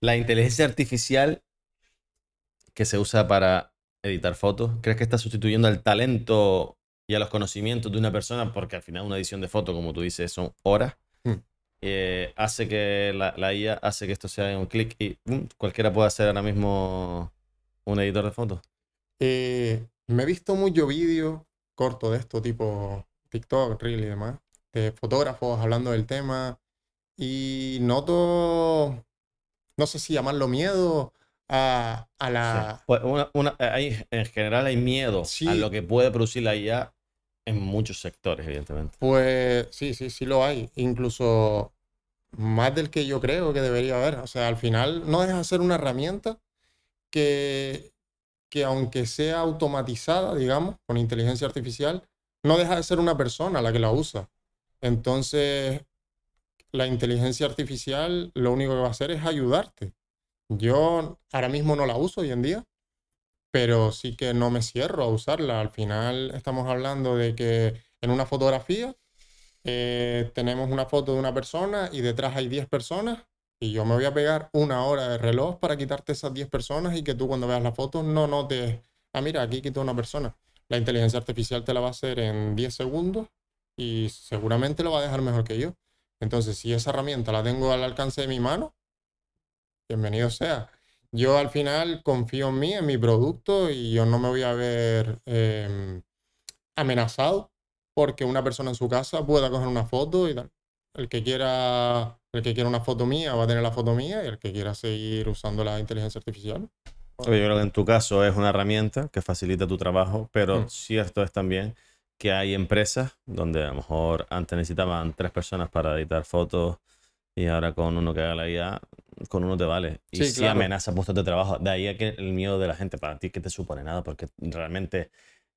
La inteligencia artificial que se usa para editar fotos, ¿crees que está sustituyendo al talento y a los conocimientos de una persona? Porque al final una edición de foto, como tú dices, son horas. Hmm. Eh, hace que la, la IA hace que esto sea en un clic y ¡pum! cualquiera puede hacer ahora mismo un editor de fotos. Eh, me he visto muchos vídeos cortos de esto, tipo TikTok, Reel y demás, de fotógrafos hablando del tema y noto, no sé si llamarlo miedo a, a la... Pues una- una- hay- en general hay miedo Sí. a lo que puede producir la IA en muchos sectores, evidentemente. Pues sí, sí, sí lo hay. Incluso más del que yo creo que debería haber. O sea, al final no deja de ser una herramienta que, que aunque sea automatizada, digamos, con inteligencia artificial, no deja de ser una persona la que la usa. Entonces, la inteligencia artificial lo único que va a hacer es ayudarte. Yo ahora mismo no la uso hoy en día, pero sí que no me cierro a usarla. Al final estamos hablando de que en una fotografía eh, tenemos una foto de una persona y detrás hay 10 personas y yo me voy a pegar una hora de reloj para quitarte esas 10 personas y que tú cuando veas la foto no notes, ah, mira, aquí quito una persona. La inteligencia artificial te la va a hacer en 10 segundos y seguramente lo va a dejar mejor que yo. Entonces, si esa herramienta la tengo al alcance de mi mano, bienvenido sea. Yo al final confío en mí, en mi producto y yo no me voy a ver em, amenazado porque una persona en su casa pueda coger una foto y tal. El que quiera, el que quiera una foto mía va a tener la foto mía y el que quiera seguir usando la inteligencia artificial. Yo creo que en tu caso es una herramienta que facilita tu trabajo, pero Mm. cierto es también que hay empresas donde a lo mejor antes necesitaban tres personas para editar fotos y ahora con uno que haga la IA, con uno te vale. Y Sí, si claro. amenaza puestos de trabajo, de ahí que el miedo de la gente para ti que te supone nada, porque realmente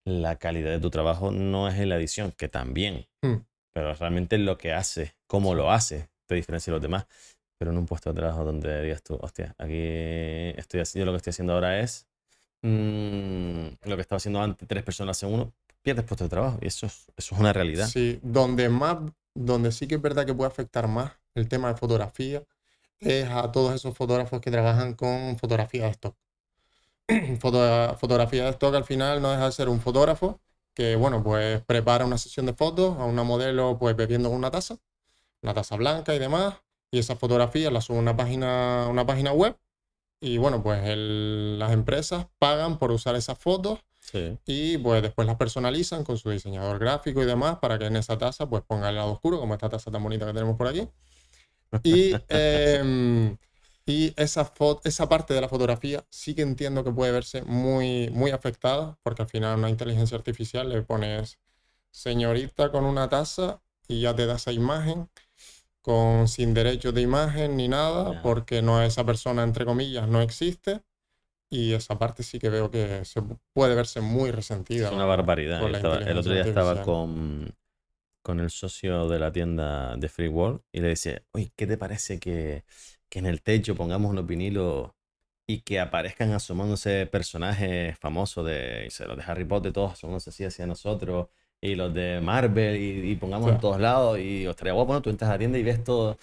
la calidad de tu trabajo no es en la edición, que también, Mm. pero realmente lo que hace, cómo lo hace, te diferencia de los demás. Pero en un puesto de trabajo donde digas tú, hostia, aquí estoy haciendo, lo que estoy haciendo ahora es mm, lo que estaba haciendo antes, tres personas hacen uno, pierdes puesto de trabajo. Y eso es, una realidad. Sí, donde más, donde sí que es verdad que puede afectar más el tema de fotografía es a todos esos fotógrafos que trabajan con fotografía de stock. Foto- fotografía de stock al final no deja de ser un fotógrafo que, bueno, pues prepara una sesión de fotos a una modelo pues bebiendo una taza, una taza blanca y demás, y esas fotografías las sube a una página, una página web y, bueno, pues el- las empresas pagan por usar esas fotos Sí. y pues después las personalizan con su diseñador gráfico y demás para que en esa taza pues ponga el lado oscuro, como esta taza tan bonita que tenemos por aquí. Y, em, y esa, esa parte de la fotografía sí que entiendo que puede verse muy, muy afectada, porque al final a una inteligencia artificial le pones señorita con una taza y ya te da esa imagen con sin derechos de imagen ni nada, porque no esa persona, entre comillas, no existe. Y esa parte sí que veo que se pu- puede verse muy resentida. Es una ¿no? barbaridad. Estaba- el otro día estaba con, con el socio de la tienda de Free World y le decía, oye, ¿qué te parece que, que en el techo pongamos unos vinilos y que aparezcan asomándose personajes famosos de, de Harry Potter, todos asomándose así hacia nosotros, y los de Marvel, y, y pongamos en todos lados, y estaría guapo, ¿no? Tú entras a la tienda y ves todo.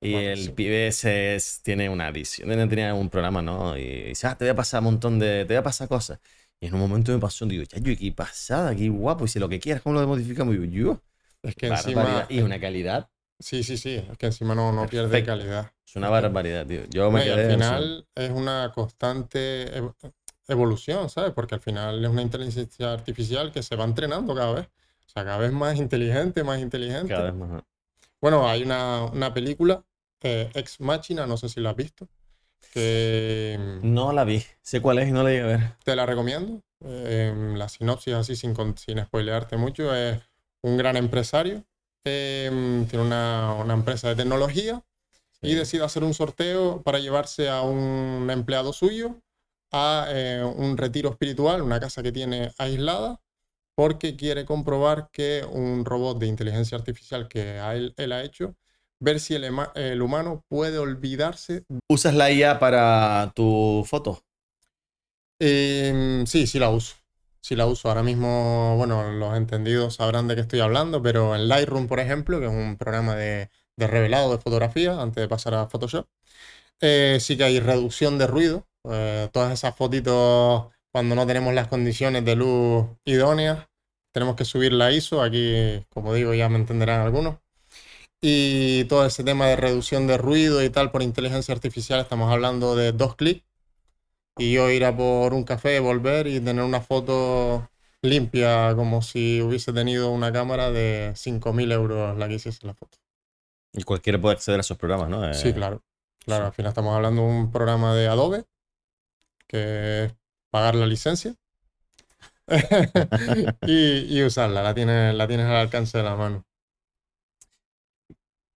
Y Bueno, el sí. pibe ese es- tiene una visión, tenía un programa, ¿no? Y dice, ah, te voy a pasar un montón de, te voy a pasar cosas. Y en un momento me pasó, digo, chayo, qué pasada, qué guapo. Y si lo que quieras, ¿cómo lo modificamos? Y digo, yo, Es que barbaridad. encima. Y una calidad, Sí, sí, sí. Es que encima no, no pierde calidad. es una barbaridad, tío. Yo me y quedé al en final es una constante evolución, ¿sabes? Porque al final es una inteligencia artificial que se va entrenando cada vez. O sea, cada vez más inteligente, más inteligente. cada vez más. Bueno, hay una, una película, eh, Ex Machina, no sé si la has visto, que mm, No la vi. Sé cuál es y no la llegué a ver. te la recomiendo. Eh, la sinopsis, así sin, sin spoilearte mucho, es un gran empresario, eh, tiene una, una empresa de tecnología y decide hacer un sorteo para llevarse a un empleado suyo a eh, un retiro espiritual, una casa que tiene aislada, porque quiere comprobar que un robot de inteligencia artificial que a él, él ha hecho, ver si el, humano puede olvidarse. ¿Usas la IA para tu foto? Em, sí, sí la uso. Sí la uso. Ahora mismo, bueno, los entendidos sabrán de qué estoy hablando, pero en Lightroom, por ejemplo, que es un programa de, de revelado de fotografía antes de pasar a Photoshop, eh, sí que hay reducción de ruido. Eh, todas esas fotitos, cuando no tenemos las condiciones de luz idóneas, tenemos que subir la ISO. Aquí, como digo, ya me entenderán algunos. Y todo ese tema de reducción de ruido y tal por inteligencia artificial, estamos hablando de dos clics. Y yo ir a por un café, volver y tener una foto limpia, como si hubiese tenido una cámara de 5.000 euros la que hiciese la foto. Y cualquiera puede acceder a esos programas, ¿no? Sí, Eh, claro. Claro, sí. al final estamos hablando de un programa de Adobe, que es pagar la licencia y, y usarla, la tienes, la tienes al alcance de la mano.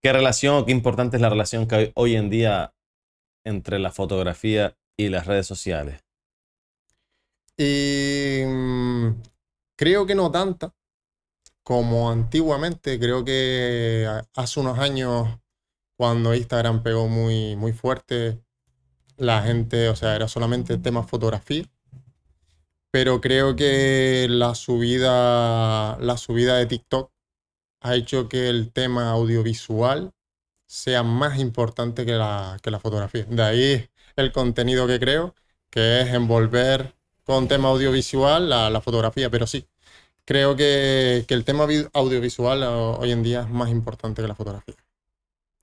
¿Qué relación qué importante es la relación que hay hoy en día entre la fotografía y las redes sociales? Y mm, creo que no tanta como antiguamente. Creo que hace unos años, cuando Instagram pegó muy, muy fuerte, la gente, o sea, era solamente tema fotografía. Pero creo que la subida, la subida de TikTok ha hecho que el tema audiovisual sea más importante que la, que la fotografía. De ahí el contenido que creo, que es envolver con tema audiovisual la, la fotografía, pero sí, creo que, que el tema vi- audiovisual hoy en día es más importante que la fotografía.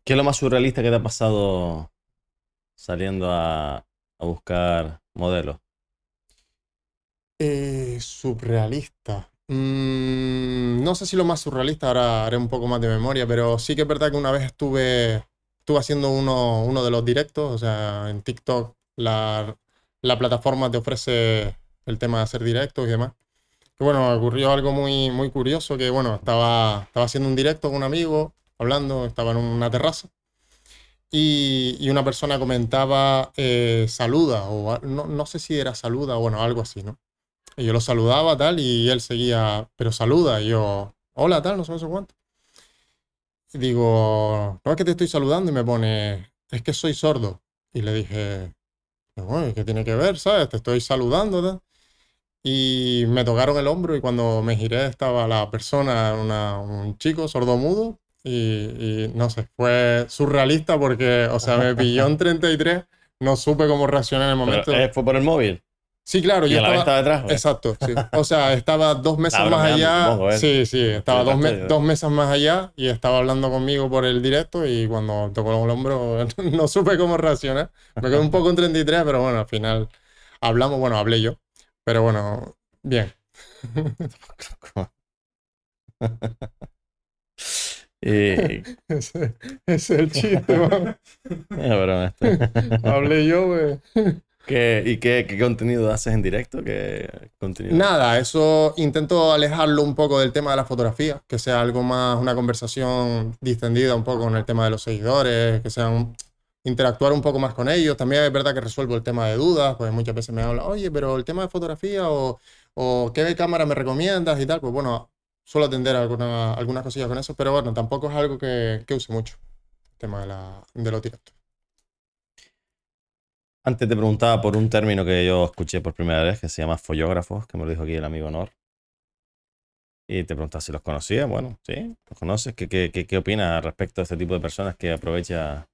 ¿Qué es lo más surrealista que te ha pasado saliendo a, a buscar modelos? Eh, surrealista. Mm, no sé si lo más surrealista, ahora haré un poco más de memoria, pero sí que es verdad que una vez estuve, estuve haciendo uno, uno de los directos, o sea, en TikTok la, la plataforma te ofrece el tema de hacer directos y demás. Que bueno, ocurrió algo muy, muy curioso, que bueno, estaba, estaba haciendo un directo con un amigo, hablando, estaba en una terraza. Y, una persona comentaba eh, saluda, o no, no sé si era saluda o bueno, algo así, ¿no? Y yo lo saludaba, tal, y él seguía, pero saluda, y yo, hola, tal, no sé, cuánto. Y digo, no es que te estoy saludando, y me pone, es que soy sordo. Y le dije, bueno, ¿qué tiene que ver, sabes? Te estoy saludando. Y me tocaron el hombro, y cuando me giré estaba la persona, un chico sordomudo, y, y no sé, fue surrealista porque, o sea, me pilló en 33, no supe cómo reaccionar en el momento. eh, ¿Fue por el móvil? Sí, claro, ¿Y yo a la vez estaba... detrás? ¿o qué? Exacto, sí. O sea, estaba dos mesas Estaba más allá. ¿eh? Sí, sí, estaba dos, me- dos mesas más allá y estaba hablando conmigo por el directo y cuando tocó el hombro no supe cómo reaccionar. Me quedé un poco en 33, pero bueno, al final hablamos, bueno, hablé yo, pero bueno, bien. Y- Ese, ese es el chiste, es broma esto. Hablé yo, güey. ¿Qué- ¿Y qué, qué contenido haces en directo? ¿Qué contenido? Nada, eso intento alejarlo un poco del tema de la fotografía, que sea algo más, una conversación distendida un poco con el tema de los seguidores, que sea un- interactuar un poco más con ellos. También es verdad que resuelvo el tema de dudas, pues muchas veces me hablan, oye, pero el tema de fotografía o, o qué cámara me recomiendas y tal, pues bueno, suelo atender alguna, algunas cosillas con eso, pero bueno, tampoco es algo que, que use mucho, el tema de, la, de los directos. Antes te preguntaba por un término que yo escuché por primera vez, que se llama follógrafos, que me lo dijo aquí el amigo Honor. Y te preguntaba si los conocía. Bueno, sí, los conoces. ¿Qué, qué, qué, qué opinas respecto a este tipo de personas que aprovecha?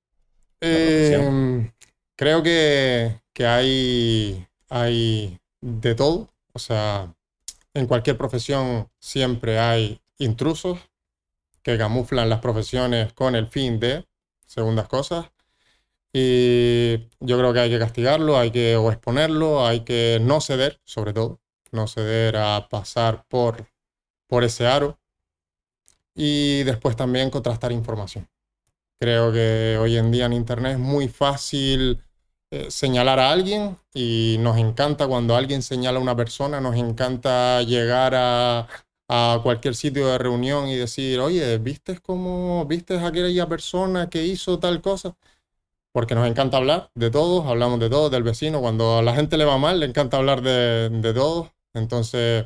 Eh, creo que, que hay, hay de todo. O sea, en cualquier profesión siempre hay intrusos que camuflan las profesiones con el fin de segundas cosas. Y yo creo que hay que castigarlo, hay que exponerlo, hay que no ceder, sobre todo, no ceder a pasar por, por ese aro. Y después también contrastar información. Creo que hoy en día en Internet es muy fácil eh, señalar a alguien y nos encanta cuando alguien señala a una persona, nos encanta llegar a, a cualquier sitio de reunión y decir, oye, ¿viste cómo, viste a aquella persona que hizo tal cosa? Porque nos encanta hablar de todos, hablamos de todos, del vecino. Cuando a la gente le va mal, le encanta hablar de, de todos. Entonces,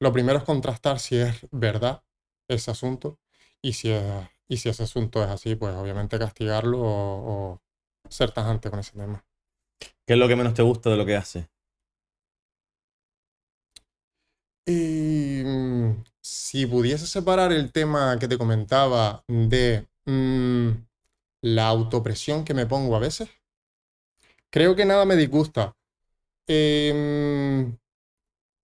lo primero es contrastar si es verdad ese asunto y si, es- y si ese asunto es así, pues obviamente castigarlo o, o ser tajante con ese tema. ¿Qué es lo que menos te gusta de lo que hace? Y mm, si pudiese separar el tema que te comentaba de mm, la autopresión que me pongo a veces, creo que nada me disgusta. Em,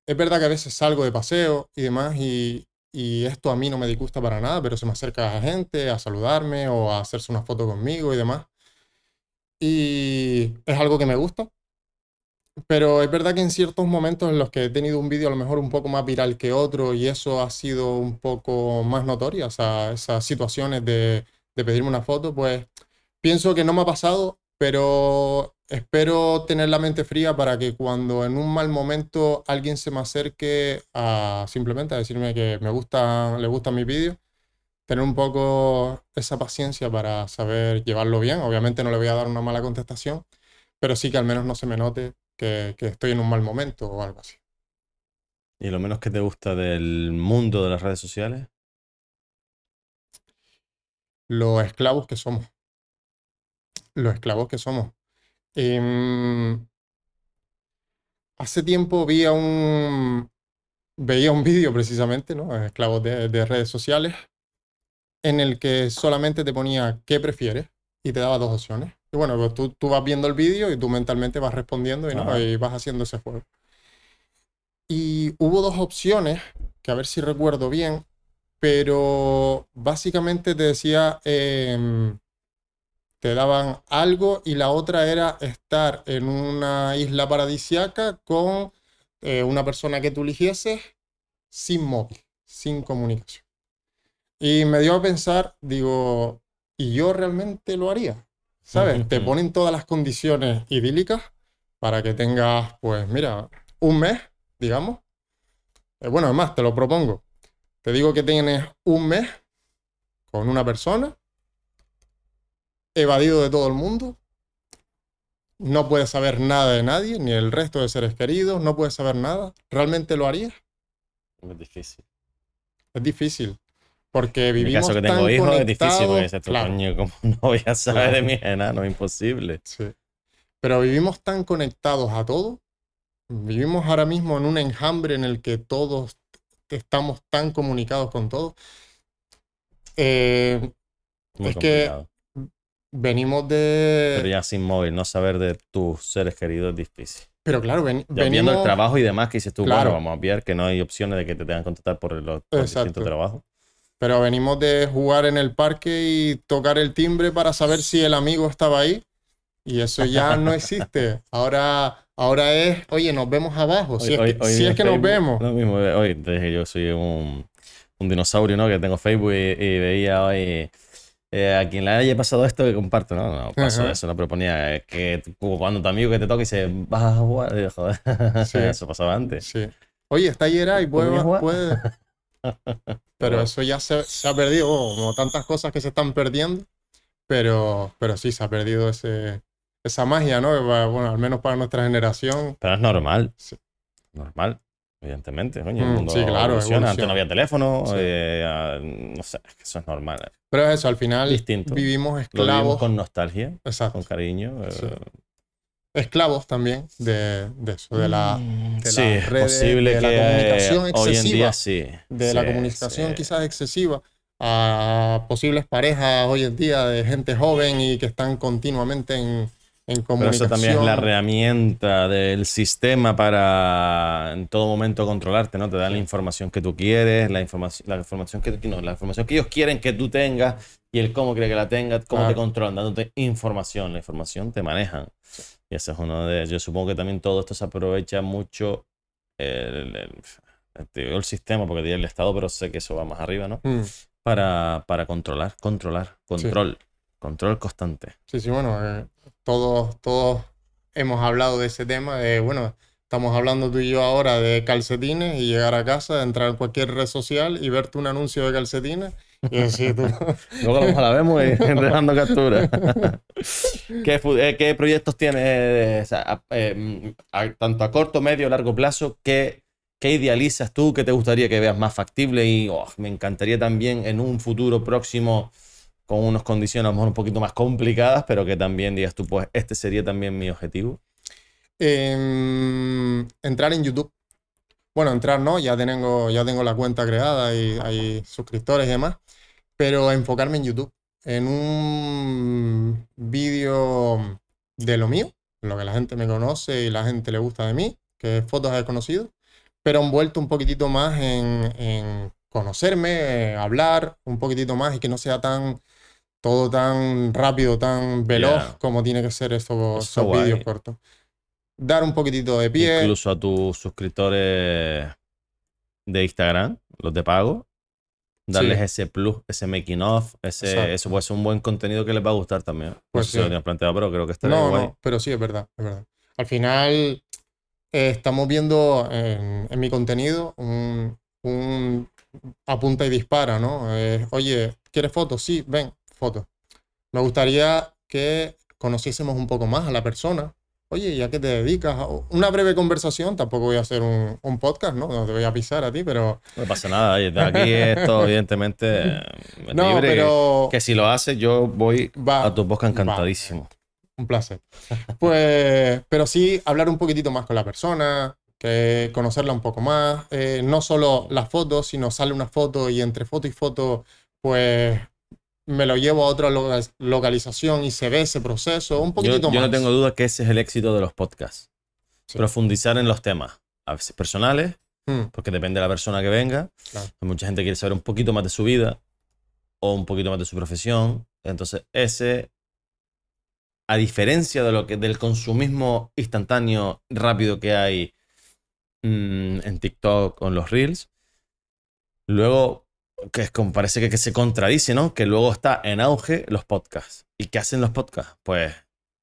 es verdad que a veces salgo de paseo y demás y, y esto a mí no me disgusta para nada, pero se me acerca a gente a saludarme o a hacerse una foto conmigo y demás. Y es algo que me gusta. Pero es verdad que en ciertos momentos en los que he tenido un vídeo a lo mejor un poco más viral que otro y eso ha sido un poco más notoria, o sea, esas situaciones de, de pedirme una foto, pues pienso que no me ha pasado, pero espero tener la mente fría para que cuando en un mal momento alguien se me acerque a simplemente a decirme que me gusta, le gustan mis vídeos, tener un poco esa paciencia para saber llevarlo bien. Obviamente no le voy a dar una mala contestación, pero sí que al menos no se me note que, que estoy en un mal momento o algo así. ¿Y lo menos que te gusta del mundo de las redes sociales? Los esclavos que somos. Los esclavos que somos. Em, hace tiempo vi a un, veía un vídeo precisamente, ¿no? Esclavos de, de redes sociales, en el que solamente te ponía qué prefieres y te daba dos opciones. Y bueno, pues tú, tú vas viendo el vídeo y tú mentalmente vas respondiendo y, ¿no? Y vas haciendo ese juego. Y hubo dos opciones, que a ver si recuerdo bien, pero básicamente te decía, em, te daban algo y la otra era estar en una isla paradisiaca con eh, una persona que tú eligieses sin móvil, sin comunicación. Y me dio a pensar, digo, ¿y yo realmente lo haría? ¿Sabes? Te ponen todas las condiciones idílicas para que tengas, pues mira, un mes, digamos. Eh, bueno, además, te lo propongo. Te digo que tienes un mes con una persona, evadido de todo el mundo, no puedes saber nada de nadie, ni el resto de seres queridos, no puedes saber nada. ¿Realmente lo harías? Es difícil. Es difícil. Porque En mi vivimos caso que tengo hijos es difícil porque tú, Claro, coño, ¿cómo no voy a saber de Claro. mis enanos? Es imposible. sí. Pero vivimos tan conectados a todo. Vivimos ahora mismo en un enjambre en el que todos estamos tan comunicados con todos. Eh, Muy Es que- venimos de... Pero ya sin móvil, no saber de tus seres queridos es difícil. Pero claro, ven- Ya viendo venimos... el trabajo y demás que dices tú, Claro. bueno, vamos a ver que no hay opciones de que te tengan que contactar por los por distintos trabajos. Pero venimos de jugar en el parque y tocar el timbre para saber si el amigo estaba ahí. Y eso ya no existe. Ahora, ahora es, oye, nos vemos abajo. Si Hoy- es hoy- que, hoy si es que nos vemos. Lo mismo, eh, hoy dije, yo soy un, un dinosaurio, ¿no? Que tengo Facebook y, y veía hoy eh, a quien le haya pasado esto que comparto, no, no pasó Ajá. eso, no proponía eh, que cuando tu amigo que te toca y dice, vas a jugar, joder, Sí. eso pasaba antes. Sí. Oye, está Yeray, puede, puede. Pero eso ya se, se ha perdido, oh, como tantas cosas que se están perdiendo. Pero, pero sí, se ha perdido ese, esa magia, ¿no? Bueno, al menos para nuestra generación. Pero es normal, Sí. normal, evidentemente, coño, el Mm, mundo sí, claro, evoluciona, antes no había teléfono, Sí. eh, no sé, eso es normal. Pero es eso, al final Distinto. vivimos Lo esclavos. vivimos con nostalgia, Exacto. con cariño. eh. Esclavos también de, de eso, de la, mm, de sí, las es redes, posible de la que comunicación hoy en excesiva, día sí. de la comunicación sí. quizás excesiva a posibles parejas hoy en día de gente joven y que están continuamente en, en Pero comunicación. eso también es la herramienta del sistema para en todo momento controlarte, ¿no? Te dan la información que tú quieres, la información, la información que no, la información que ellos quieren que tú tengas y el cómo quiere que la tengas, cómo te Claro. controlan, dándote información. La información te manejan. Y ese es uno de. Yo supongo que también todo esto se aprovecha mucho el, el- te digo el sistema, porque diría el Estado, pero sé que eso va más arriba, ¿no? Mm, Para, para controlar, controlar, control, control constante. Sí, sí, bueno, eh, todos, todos hemos hablado de ese tema, de, bueno, estamos hablando tú y yo ahora de calcetines y llegar a casa, entrar en cualquier red social y verte un anuncio de calcetines y decir tú, Luego a la vemos y dejando captura. ¿Qué, eh, qué proyectos tienes, eh, o sea, a- eh, a- tanto a corto, medio, largo plazo? ¿Qué, qué idealizas tú? ¿Qué te gustaría que veas más factible? Y oh, me encantaría también en un futuro próximo, con unas condiciones a un poquito más complicadas, pero que también digas tú, pues este sería también mi objetivo. Em, entrar en YouTube. Bueno, entrar no, ya tengo, ya tengo la cuenta creada y hay suscriptores y demás, pero enfocarme en YouTube, en un vídeo de lo mío, lo que la gente me conoce y la gente le gusta de mí, que es fotos a desconocidos, pero envuelto un poquitito más en, conocerme, hablar un poquitito más y que no sea tan todo tan rápido, tan veloz como tiene que ser estos, estos vídeos cortos dar un poquitito de pie. Incluso a tus suscriptores de Instagram, los de pago, darles Sí. ese plus, ese making of, ese, Exacto. eso puede ser un buen contenido que les va a gustar también. No Pues lo sí. tienes planteado, pero creo que está No, guay. no, pero sí, es verdad, es verdad. Al final eh, estamos viendo en, en mi contenido un, un apunta y dispara, ¿no? Eh, Oye, ¿quieres fotos? Sí, ven, fotos. Me gustaría que conociésemos un poco más a la persona. Oye, ¿y a qué te dedicas? Una breve conversación, tampoco voy a hacer un, un podcast, ¿no? No te voy a pisar a ti, pero... No pasa nada. de aquí esto, evidentemente, No, libre. pero... Que si lo haces, yo voy Va, a tu podcast va. encantadísimo. Un placer. Pues, pero sí hablar un poquitito más con la persona, que conocerla un poco más. eh, no solo las fotos, sino sale una foto y entre foto y foto, pues me lo llevo a otra loca- localización y se ve ese proceso un Yo, poquitito yo no más. tengo duda que ese es el éxito de los podcasts. Sí. Profundizar en los temas, a veces personales, Mm, porque depende de la persona que venga. Claro. Mucha gente quiere saber un poquito más de su vida o un poquito más de su profesión. Entonces, ese, a diferencia de lo que, del consumismo instantáneo rápido que hay mm, en TikTok o en los Reels, luego, que es como parece que, que se contradice, ¿no? Que luego está en auge los podcasts. ¿Y qué hacen los podcasts? Pues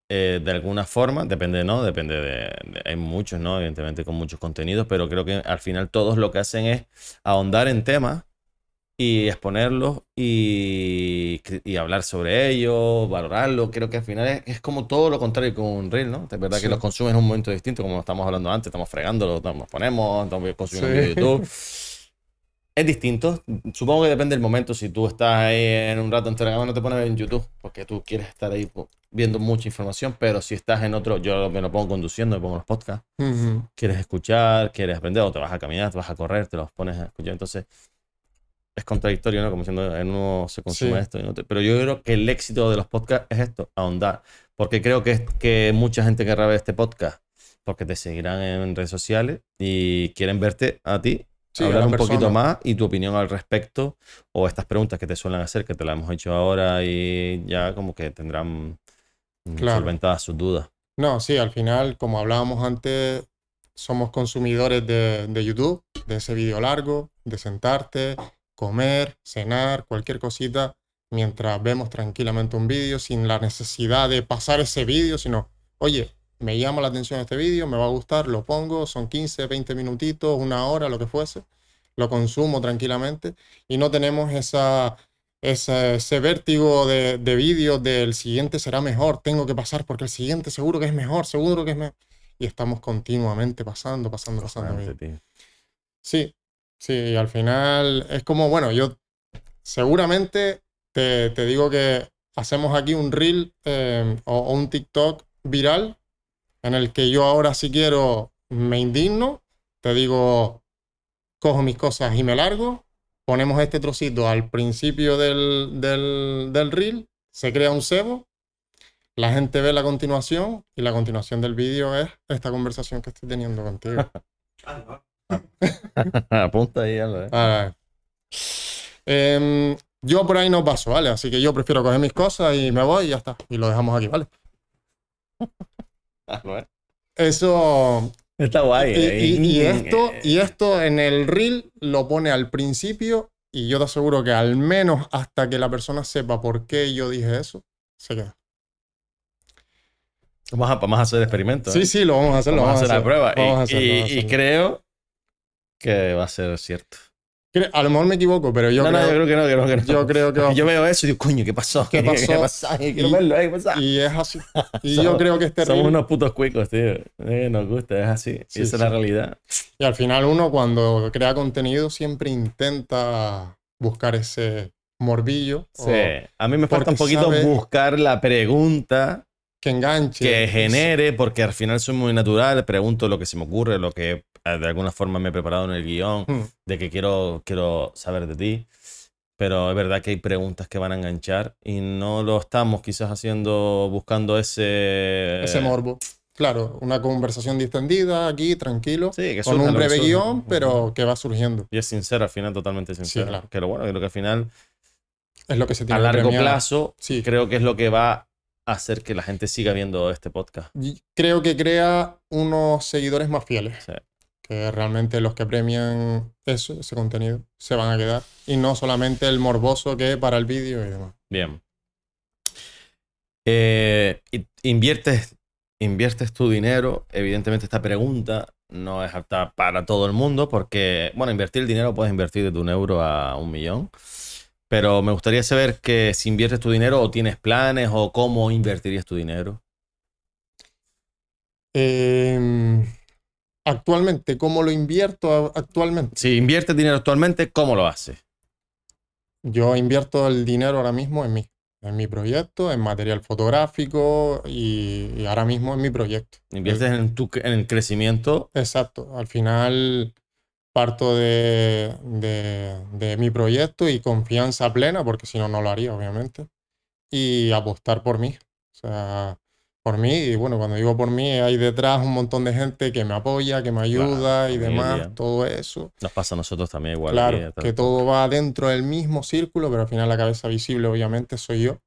eh, de alguna forma, depende, ¿no? Depende de, de- Hay muchos, ¿no? Evidentemente con muchos contenidos, pero creo que al final todos lo que hacen es ahondar en temas y exponerlos y, hablar sobre ellos, valorarlo. Creo que al final es, es como todo lo contrario con un reel, ¿no? Es verdad Sí. que los consumes en un momento distinto, como estamos hablando antes, estamos fregándolo, nos ponemos, estamos consumiendo Sí. YouTube. Es distinto. Supongo que depende del momento. Si tú estás ahí en un rato entregado, no te pones en YouTube porque tú quieres estar ahí viendo mucha información. Pero si estás en otro, yo me lo pongo conduciendo, me pongo los podcasts. Quieres escuchar, quieres aprender, o te vas a caminar, te vas a correr, te los pones a escuchar. Entonces, es contradictorio, ¿no? Como diciendo, en uno se consume Sí. esto y en otro. Pero yo creo que el éxito de los podcasts es esto, ahondar. Porque creo que, que mucha gente querrá ver este podcast porque te seguirán en redes sociales y quieren verte a ti Sí, hablar la un poquito más y tu opinión al respecto o estas preguntas que te suelen hacer, que te las hemos hecho ahora y ya como que tendrán mm, Claro. solventadas sus dudas. No, sí, al final, como hablábamos antes, somos consumidores de, de YouTube, de ese vídeo largo, de sentarte, comer, cenar, cualquier cosita, mientras vemos tranquilamente un vídeo sin la necesidad de pasar ese vídeo, sino, oye, me llama la atención este vídeo, me va a gustar, lo pongo, son 15, 20 minutitos, una hora, lo que fuese, lo consumo tranquilamente y no tenemos esa, ese vértigo de, de vídeos del siguiente será mejor, tengo que pasar porque el siguiente seguro que es mejor, seguro que es mejor. Y estamos continuamente pasando, pasando, pasando. Bastante. Sí, sí, y al final es como, bueno, yo seguramente te, te digo que hacemos aquí un reel eh, o, o un TikTok viral en el que yo ahora si quiero me indigno, te digo, cojo mis cosas y me largo, ponemos este trocito al principio del, del, del reel, se crea un cebo, la gente ve la continuación y la continuación del vídeo es esta conversación que estoy teniendo contigo. Apunta ahí, algo, ¿eh? A. Em, yo por ahí no paso, ¿vale? Así que yo prefiero coger mis cosas y me voy y ya está. Y lo dejamos aquí, ¿vale? Eso. Está guay. Y, ¿eh? y- y esto, Eh, y esto en el reel lo pone al principio. Y yo te aseguro que al menos hasta que la persona sepa por qué yo dije eso, se queda. Vamos a, vamos a hacer el experimento. ¿eh? Sí, sí, lo vamos a hacer. lo Vamos a hacer la prueba. Vamos a Y, vamos creo que va a ser cierto. A lo mejor me equivoco, pero yo no, no, yo creo, creo que no, que no, que no. yo creo que va- yo veo eso y digo, coño, ¿qué pasó? ¿Qué pasó? ¿Qué pasó? Y- verlo. ¿qué pasó? Y es así. Y Somos- yo creo que este Somos reel unos putos cuicos, tío. Eh, nos gusta, es así. Sí, y esa es la realidad. Y al final uno cuando crea contenido siempre intenta buscar ese morbillo o Sí. A mí me falta un poquito buscar la pregunta que enganche. que genere, porque al final soy muy natural, pregunto lo que se me ocurre, lo que de alguna forma me he preparado en el guion, Hmm. de que quiero, quiero saber de ti. Pero es verdad que hay preguntas que van a enganchar y no lo estamos quizás haciendo buscando ese... Ese morbo. Claro, una conversación distendida aquí, tranquilo, Sí, que con un que breve guion, pero que va surgiendo. Y es sincero, al final totalmente sincero. claro. Que lo bueno, creo que al final, Es lo que se a tiene que largo plazo, Sí. creo que es lo que va a hacer que la gente siga viendo este podcast. Creo que crea unos seguidores más fieles, Sí. Que realmente los que premian eso, ese contenido, se van a quedar. Y no solamente el morboso que para el vídeo y demás. Bien. Eh, inviertes, inviertes tu dinero. Evidentemente, esta pregunta no es apta para todo el mundo, porque, bueno, invertir el dinero puedes invertir de un euro a un millón. Pero me gustaría saber que si inviertes tu dinero o tienes planes o cómo invertirías tu dinero. Em, actualmente, ¿cómo lo invierto actualmente? Si inviertes dinero actualmente, ¿cómo lo haces? Yo invierto el dinero ahora mismo en mí, en mi proyecto, en material fotográfico y, y ahora mismo en mi proyecto. Inviertes en, tu, en el crecimiento. Exacto, al final parto de, de- de mi proyecto y confianza plena, porque si no, no lo haría, obviamente, y apostar por mí. O sea, por mí, y bueno, cuando digo por mí, hay detrás un montón de gente que me apoya, que me ayuda y demás, todo eso. Nos pasa a nosotros también igual. Claro, que todo va dentro del mismo círculo, pero al final la cabeza visible obviamente soy yo.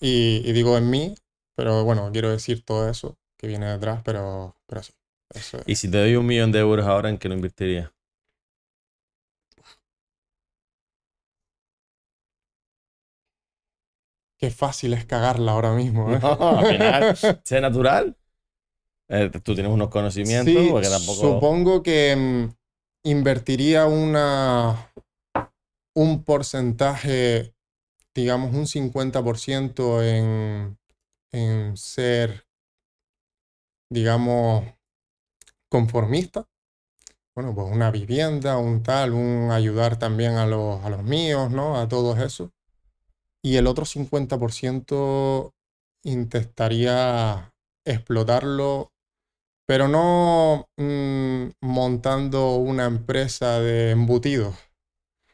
Y, y digo en mí, pero bueno, quiero decir todo eso que viene detrás, pero, pero sí. eso es. Y si te doy un millón de euros ahora, ¿en qué lo invertirías? Qué fácil es cagarla ahora mismo, ¿eh? No, al final, sé natural. Eh, tú tienes unos conocimientos, Sí, porque tampoco. supongo que mm, invertiría una, un porcentaje, digamos un 50% en, en ser, digamos, conformista. Bueno, pues una vivienda, un tal, un ayudar también a los, a los míos, ¿no? A todos eso. Y el otro 50% intentaría explotarlo pero no mm, montando una empresa de embutidos,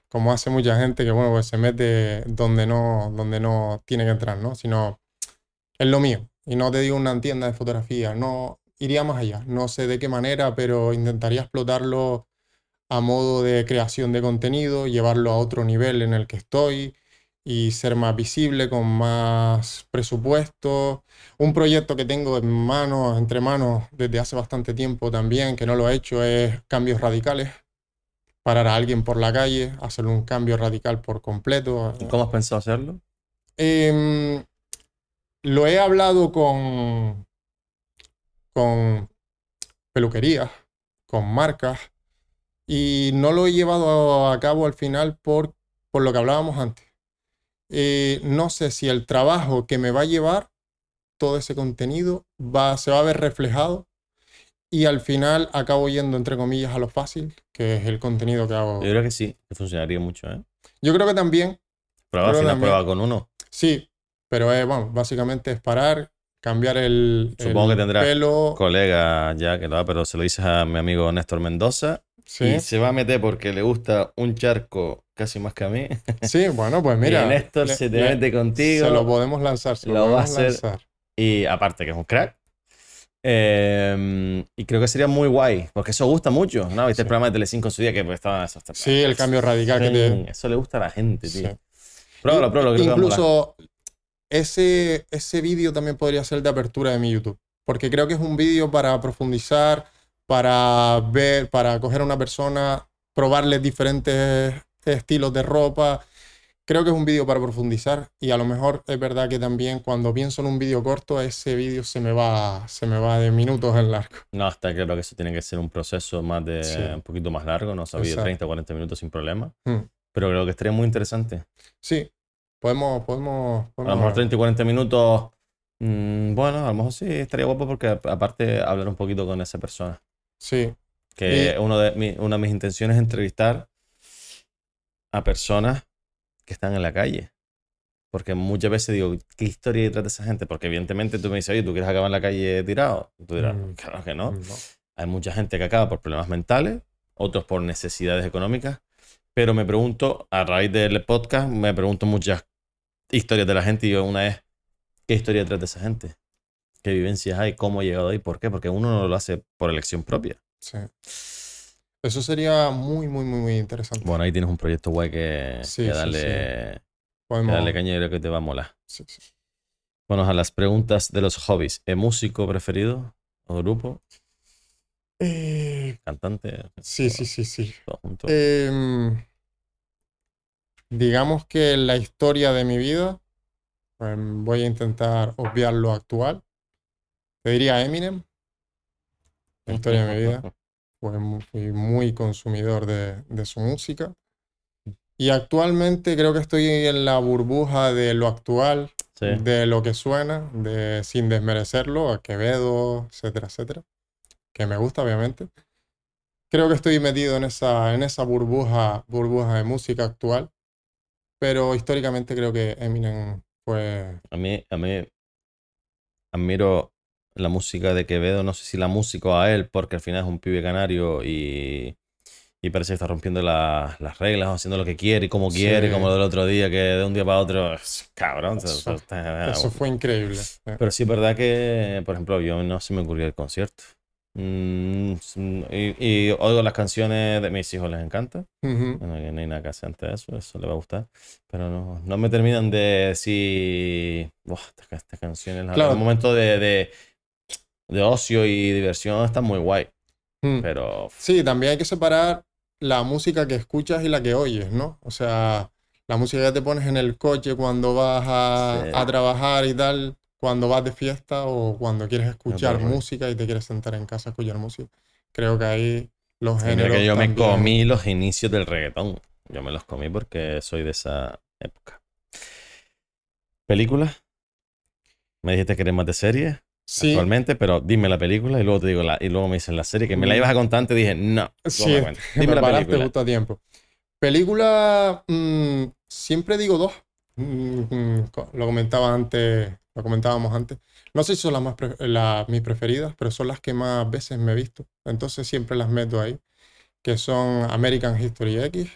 como hace mucha gente que, bueno, pues se mete donde no, donde no tiene que entrar, ¿no? Sino es lo mío. Y no te digo una tienda de fotografía, no iría más allá. No sé de qué manera, pero intentaría explotarlo a modo de creación de contenido, llevarlo a otro nivel en el que estoy y ser más visible, con más presupuesto. Un proyecto que tengo en manos, entre manos, desde hace bastante tiempo también, que no lo he hecho, es Cambios Radicales. parar a alguien por la calle, hacerle un cambio radical por completo. ¿Y ¿Cómo has pensado hacerlo? Em, lo he hablado con, con peluquerías, con marcas, y no lo he llevado a cabo al final por, por lo que hablábamos antes. Eh, no sé si el trabajo que me va a llevar todo ese contenido va, se va a ver reflejado y al final acabo yendo, entre comillas, a lo fácil, que es el contenido que hago. Yo creo que sí, que funcionaría mucho, ¿eh? Yo creo que también, Prueba, al final también. prueba con uno. sí, pero es, bueno, básicamente es parar, cambiar el, Supongo el que tendrás pelo. Colega ya que lo da, pero se lo dices a mi amigo Néstor Mendoza Sí, y se va a meter porque le gusta un charco casi más que a mí. sí, bueno, pues mira. y Néstor le- se te le- mete contigo. Se lo podemos lanzar, se lo, Lo va a hacer- lanzar. Y aparte que es un crack. Eh, y creo que sería muy guay, porque eso gusta mucho, ¿no? ¿Viste el programa de Telecinco en su día que pues, estaba eso, está- Sí, el cambio radical que te, Eso le gusta a la gente, tío. Sí. Pruébalo, pruébalo, que. Incluso ese, ese vídeo también podría ser de apertura de mi YouTube, porque creo que es un vídeo para profundizar, para ver, para coger a una persona, probarle diferentes estilos de ropa. Creo que es un vídeo para profundizar y a lo mejor es verdad que también cuando pienso en un vídeo corto, ese vídeo se me va, se me va de minutos en largo. No, está claro que eso tiene que ser un proceso más de Sí. un poquito más largo, no sabía, Exacto. 30 o 40 minutos sin problema. Mm. Pero creo que estaría muy interesante. Sí, podemos, podemos, A podemos lo mejor ver. 30 y 40 minutos, mm, bueno, a lo mejor sí estaría guapo porque a- aparte hablar un poquito con esa persona. Sí, Que Y- uno de mi- una de mis intenciones es entrevistar a personas que están en la calle. Porque muchas veces digo, ¿qué historia hay detrás de esa gente? Porque evidentemente tú me dices, oye, ¿tú quieres acabar en la calle tirado? Y tú dirás, Mm. claro que no. no. Hay mucha gente que acaba por problemas mentales, otros por necesidades económicas, pero me pregunto, a raíz del podcast, me pregunto muchas historias de la gente y yo una es, ¿qué historia hay detrás de esa gente? ¿Qué vivencias hay? ¿Cómo ha llegado ahí? ¿Por qué? Porque uno no lo hace por elección propia. Sí. Eso sería muy, muy, muy, muy interesante. Bueno, ahí tienes un proyecto guay que, Sí, que darle, sí. que Podemos- darle caña y creo que te va a molar. sí, sí. Bueno, a las preguntas de los hobbies. ¿Eh, ¿Músico preferido? ¿O grupo? Eh, ¿Cantante? sí, sí, sí, sí. Em, digamos que la historia de mi vida, pues, voy a intentar obviar lo actual. Te diría Eminem. La historia de mi vida. Pues fui muy consumidor de, de su música. Y actualmente creo que estoy en la burbuja de lo actual, Sí. de lo que suena, de sin desmerecerlo, a Quevedo, etcétera, etcétera, que me gusta obviamente. Creo que estoy metido en esa, en esa burbuja, burbuja de música actual, pero históricamente creo que Eminem fue... A mí, a mí admiro la música de Quevedo, no sé si la música o a él, porque al final es un pibe canario y, y parece que está rompiendo la- las reglas, o haciendo lo que quiere y como Sí. quiere, como lo del otro día, que de un día para otro, cabrón. eso- fue increíble. Pero sí es verdad que, por ejemplo, yo no se me ocurrió el concierto. Mm, y, y oigo las canciones de mis hijos, les encanta. Bueno, que no hay nada que hacer ante eso, eso le va a gustar. Pero no, no me terminan de decir, "Buah, estas, estas canciones, la- Claro. el momento de, de, de ocio y diversión está muy guay. Mm. Pero Sí, también hay que separar la música que escuchas y la que oyes, ¿no? O sea, la música que te pones en el coche cuando vas a, Sí. a trabajar y tal, cuando vas de fiesta o cuando quieres escuchar música y te quieres sentar en casa a escuchar música. Creo que ahí los mira géneros que yo me comí los inicios del reggaetón. Yo me los comí porque soy de esa época. ¿Películas? Me dijiste que eres más de serie Sí, actualmente, pero dime la película y luego te digo la, y luego me dicen la serie que me la ibas a contar antes dije, no, Sí, me cuentes. me Dime la película. justo a tiempo. Película, mm, siempre digo dos. Mm, mm, lo comentaba antes, lo comentábamos antes. No sé si son las más pre- mis preferidas, pero son las que más veces me he visto. Entonces siempre las meto ahí, que son American History X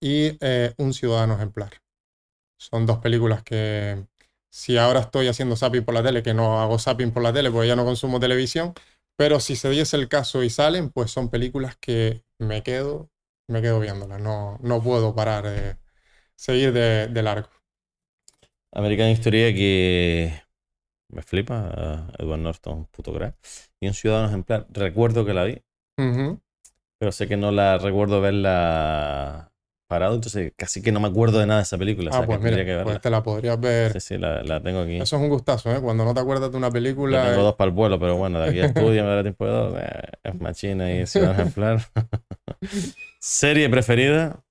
y eh, Un Ciudadano Ejemplar. Son dos películas que si ahora estoy haciendo zapping por la tele, que no hago zapping por la tele porque ya no consumo televisión, pero si se diese el caso y salen, pues son películas que me quedo, me quedo viéndolas. No, no puedo parar de seguir de, de largo. American History que me flipa, eh, Edward Norton, puto crack. Y un ciudadano ejemplar. Recuerdo que la vi, pero sé que no la recuerdo verla parado, entonces casi que no me acuerdo de nada de esa película. o sea, Ah, pues que mira, que pues te la podrías ver. Sí, sí, la, la tengo aquí. Eso es un gustazo, ¿eh? Cuando no te acuerdas de una Yo película. tengo eh, dos para el vuelo, pero bueno, de aquí a estudio me dará tiempo de dos. eh, es machina y ciudad ejemplar. Serie preferida.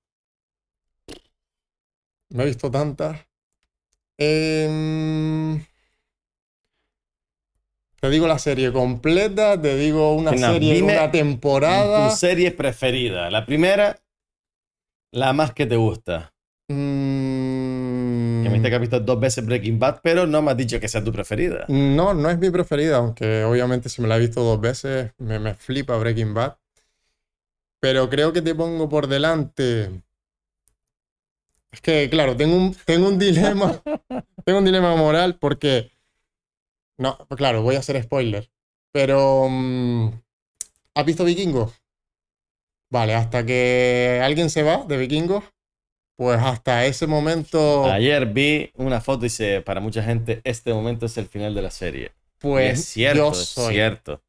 Me he visto tantas. Em, te digo la serie completa, te digo una serie, una temporada. Tu serie preferida. La primera, la más que te gusta. Mm, Que me dijiste que has visto dos veces Breaking Bad, pero no me has dicho que sea tu preferida. No, no es mi preferida, aunque obviamente si me la he visto dos veces me, me flipa Breaking Bad. Pero creo que te pongo por delante. Es que, claro, tengo un, tengo un dilema. tengo un dilema moral porque. No, pues claro, voy a hacer spoiler. Pero. mm, ¿Has visto Vikingos? Vale, hasta que alguien se va de Vikingos, pues hasta ese momento. Ayer vi una foto y dice, para mucha gente, este momento es el final de la serie. Y Pues es cierto, yo es soy. cierto.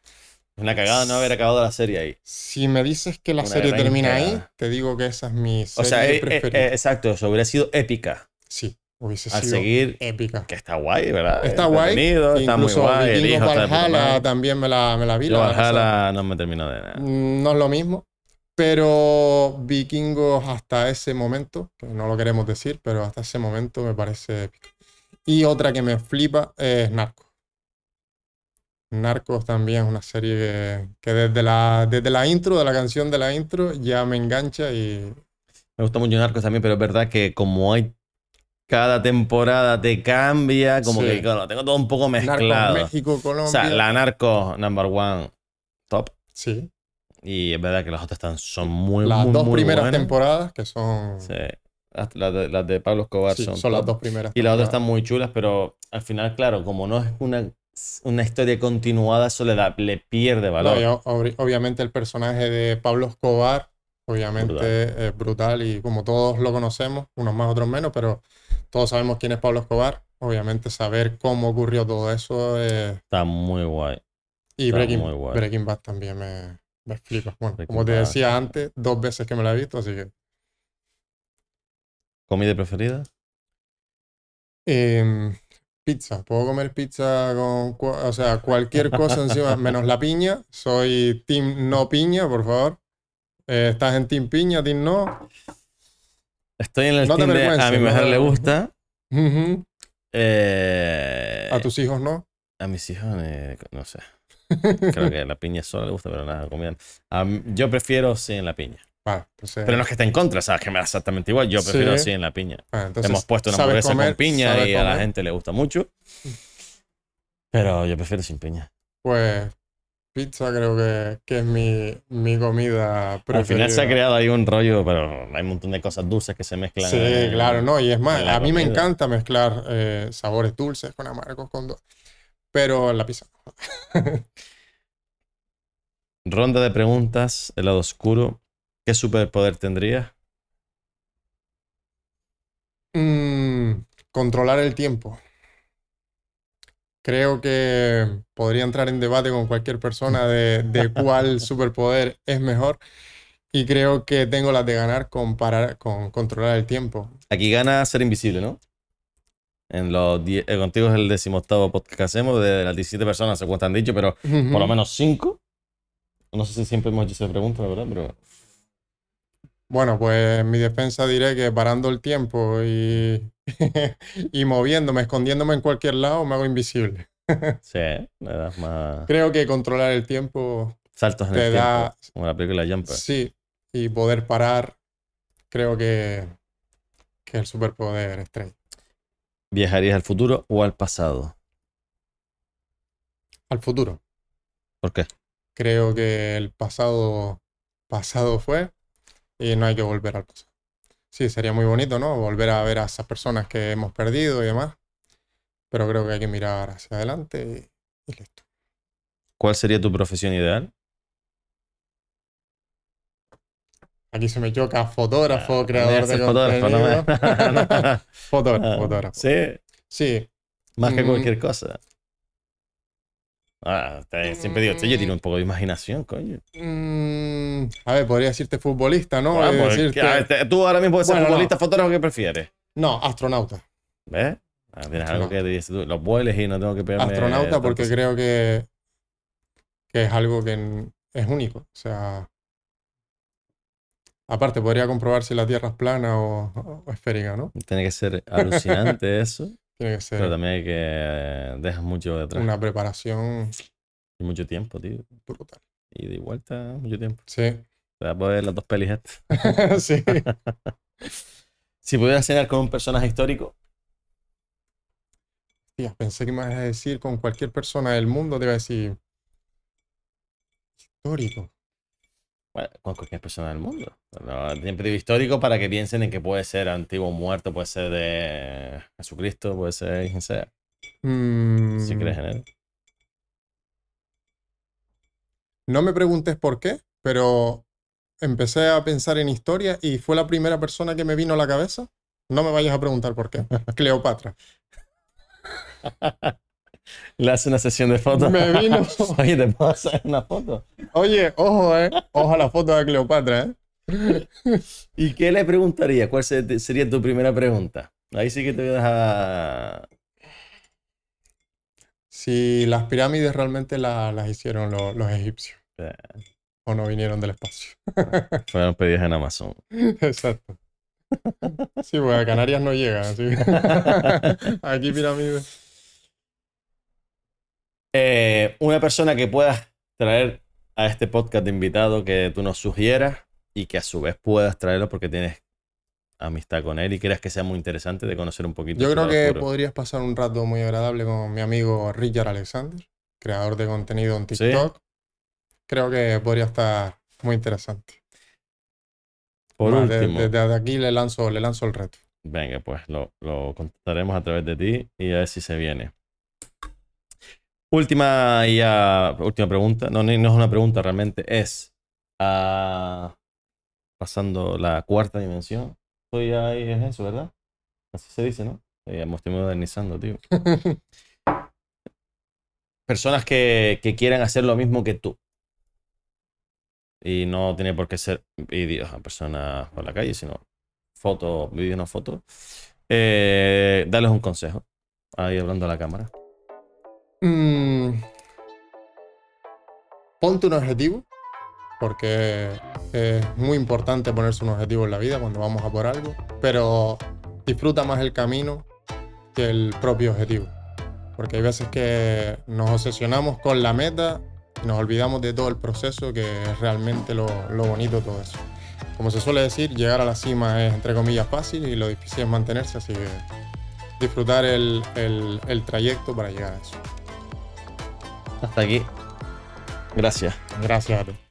Es una cagada no haber acabado la serie ahí. Si me dices que la Una serie termina ahí, te digo que esa es mi O serie sea, eh, eh, preferida. eh, exacto, eso hubiera sido épica. sí, hubiese Al sido seguir, épica. que está guay, ¿verdad? Está guay. Está muy guay. El hijo Valhalla también me la, me la vi. Yo la Valhalla no me terminó de o nada. mm, no es lo mismo. Pero Vikingos hasta ese momento, que no lo queremos decir, pero hasta ese momento me parece épica. Y otra que me flipa es Narcos. Narcos también es una serie que, que desde la, desde la intro, de la canción de la intro, ya me engancha y Me gusta mucho Narcos también, pero es verdad que como hay cada temporada te cambia, como Sí. que claro, tengo todo un poco Narcos mezclado. México, Colombia. O sea, la Narcos number one top. Sí, Y es verdad que las otras están, son muy, las muy, dos muy primeras buenas. temporadas que son, Sí. Las, de, las de Pablo Escobar sí, son, son las dos primeras. Y las otras están muy chulas, pero al final, claro, como no es una, una historia continuada, eso le, da, le pierde valor. No, obviamente el personaje de Pablo Escobar, obviamente Brutal. es brutal y como todos lo conocemos, unos más, otros menos, pero todos sabemos quién es Pablo Escobar. Obviamente saber cómo ocurrió todo eso es- Está muy guay. y Breaking, muy guay. Breaking Bad también me, me flipa. Bueno, como te decía antes, dos veces que me la he visto, así que ¿Comida preferida? Em, pizza, puedo comer pizza con, o sea, cualquier cosa encima, menos la piña. Soy team no piña, por favor. Eh, ¿estás en team piña, team no? Estoy en el No te team de a mi no mujer le gusta. Eh, A tus hijos no. a mis hijos, eh, no sé. Creo que la piña sola le gusta, pero nada. A mí- yo prefiero sí en la piña. Vale, entonces, Pero no es que esté en contra, sabes que me da exactamente igual. Yo prefiero Sí. sí en la piña. ah, entonces, Hemos puesto una hamburguesa comer, con piña y a la comer, gente le gusta mucho. Pero yo prefiero sin piña. Pues pizza creo que, que es mi, mi comida preferida. Al final se ha creado ahí un rollo, pero hay un montón de cosas dulces que se mezclan. Sí, en- claro, no, y es más, a mí me comida. encanta mezclar eh, sabores dulces con amargos, con pero en la pizza. Ronda de preguntas, el lado oscuro. ¿Qué superpoder tendrías? Mm, controlar el tiempo. Creo que podría entrar en debate con cualquier persona de, de cuál superpoder es mejor. Y creo que tengo las de ganar con, parar, con controlar el tiempo. Aquí gana ser invisible, ¿no? En los die- eh, contigo es el decimoctavo podcast que hacemos, de las 17 personas, cuántas han dicho, pero por lo menos 5. No sé si siempre hemos hecho esa pregunta, la verdad, pero Bueno, pues en mi defensa diré que parando el tiempo y, y moviéndome, escondiéndome en cualquier lado, me hago invisible. sí, le das más Creo que controlar el tiempo, saltos en te el da- tiempo, como la película Jumper. sí, y poder parar, creo que, que el superpoder estrella. ¿Viajarías al futuro o al pasado? Al futuro. ¿Por qué? Creo que el pasado, pasado fue y no hay que volver al pasado. Sí, sería muy bonito, ¿no? Volver a ver a esas personas que hemos perdido y demás. Pero creo que hay que mirar hacia adelante y, y listo. ¿Cuál sería tu profesión ideal? Aquí se me choca fotógrafo, Ah, creador de fotógrafo, no me-. Fotógrafo, Ah, fotógrafo. Sí, Sí, más que Mm. cualquier cosa. Ah, te- siempre digo, yo tiene un poco de imaginación, coño. Mm, a ver, podría decirte futbolista, ¿no? Bueno, Es pues, decirte- que, a ver, te- tú ahora mismo puedes ser Bueno, no. futbolista, fotógrafo, ¿qué prefieres? No, astronauta. ¿Ves? Ah, tienes algo que dices tú, los vueles y no tengo que pegarme. Astronauta porque creo que, que es algo que es único. O sea, aparte podría comprobar si la Tierra es plana o, o esférica, ¿no? Tiene que ser alucinante eso, Tiene que ser pero también hay que eh, dejas mucho detrás. una preparación Y mucho tiempo, tío. brutal. Y de vuelta, mucho tiempo. Sí, Te vas a poder las dos pelis estas. sí. Si pudieras cenar con un personaje histórico, Tía, pensé que me ibas a decir con cualquier persona del mundo, te iba a decir histórico. Bueno, con cualquier persona del mundo. Digo histórico para que piensen en que puede ser antiguo muerto, puede ser de Jesucristo, puede ser quien sea. Mm, Si crees en él. No me preguntes por qué, pero empecé a pensar en historia y fue la primera persona que me vino a la cabeza. No me vayas a preguntar por qué. Cleopatra. Le hace una sesión de fotos. Me vino. Oye, ¿te puedo hacer una foto? Oye, ojo, eh. Ojo a la foto de Cleopatra, eh. ¿Y qué le preguntaría? ¿Cuál se- sería tu primera pregunta? Ahí sí que te voy a dejar. Si las pirámides realmente la- las hicieron lo- los egipcios o no vinieron del espacio. Fueron pedidas en Amazon. Exacto. Sí, porque a Canarias no llega. que- Aquí pirámides. Eh, una persona que puedas traer a este podcast de invitado que tú nos sugieras y que a su vez puedas traerlo porque tienes amistad con él y creas que sea muy interesante de conocer un poquito. Yo creo que oscuro. podrías pasar un rato muy agradable con mi amigo Richard Alexander, creador de contenido en ¿Sí? TikTok. Creo que podría estar muy interesante. Por Más, último, de- Desde aquí le lanzo, le lanzo el reto. venga, pues lo, lo contactaremos a través de ti y a ver si se viene. Última ya, última pregunta. No, no es una pregunta realmente, es ah, pasando la cuarta dimensión. Estoy ahí, es eso, ¿verdad? Así se dice, ¿no? Sí, ya me estoy modernizando, tío. Personas que, que quieran hacer lo mismo que tú. Y no tiene por qué ser vídeos a personas por la calle, sino fotos, vídeos, no fotos. Eh, darles un consejo. Ahí hablando a la cámara. Mm, ponte un objetivo, porque es muy importante ponerse un objetivo en la vida cuando vamos a por algo, pero disfruta más el camino que el propio objetivo. Porque hay veces que nos obsesionamos con la meta y nos olvidamos de todo el proceso, que es realmente lo, lo bonito todo eso. Como se suele decir, llegar a la cima es entre comillas fácil y lo difícil es mantenerse, así que disfrutar el- el trayecto para llegar a eso. Hasta aquí. Gracias. Gracias.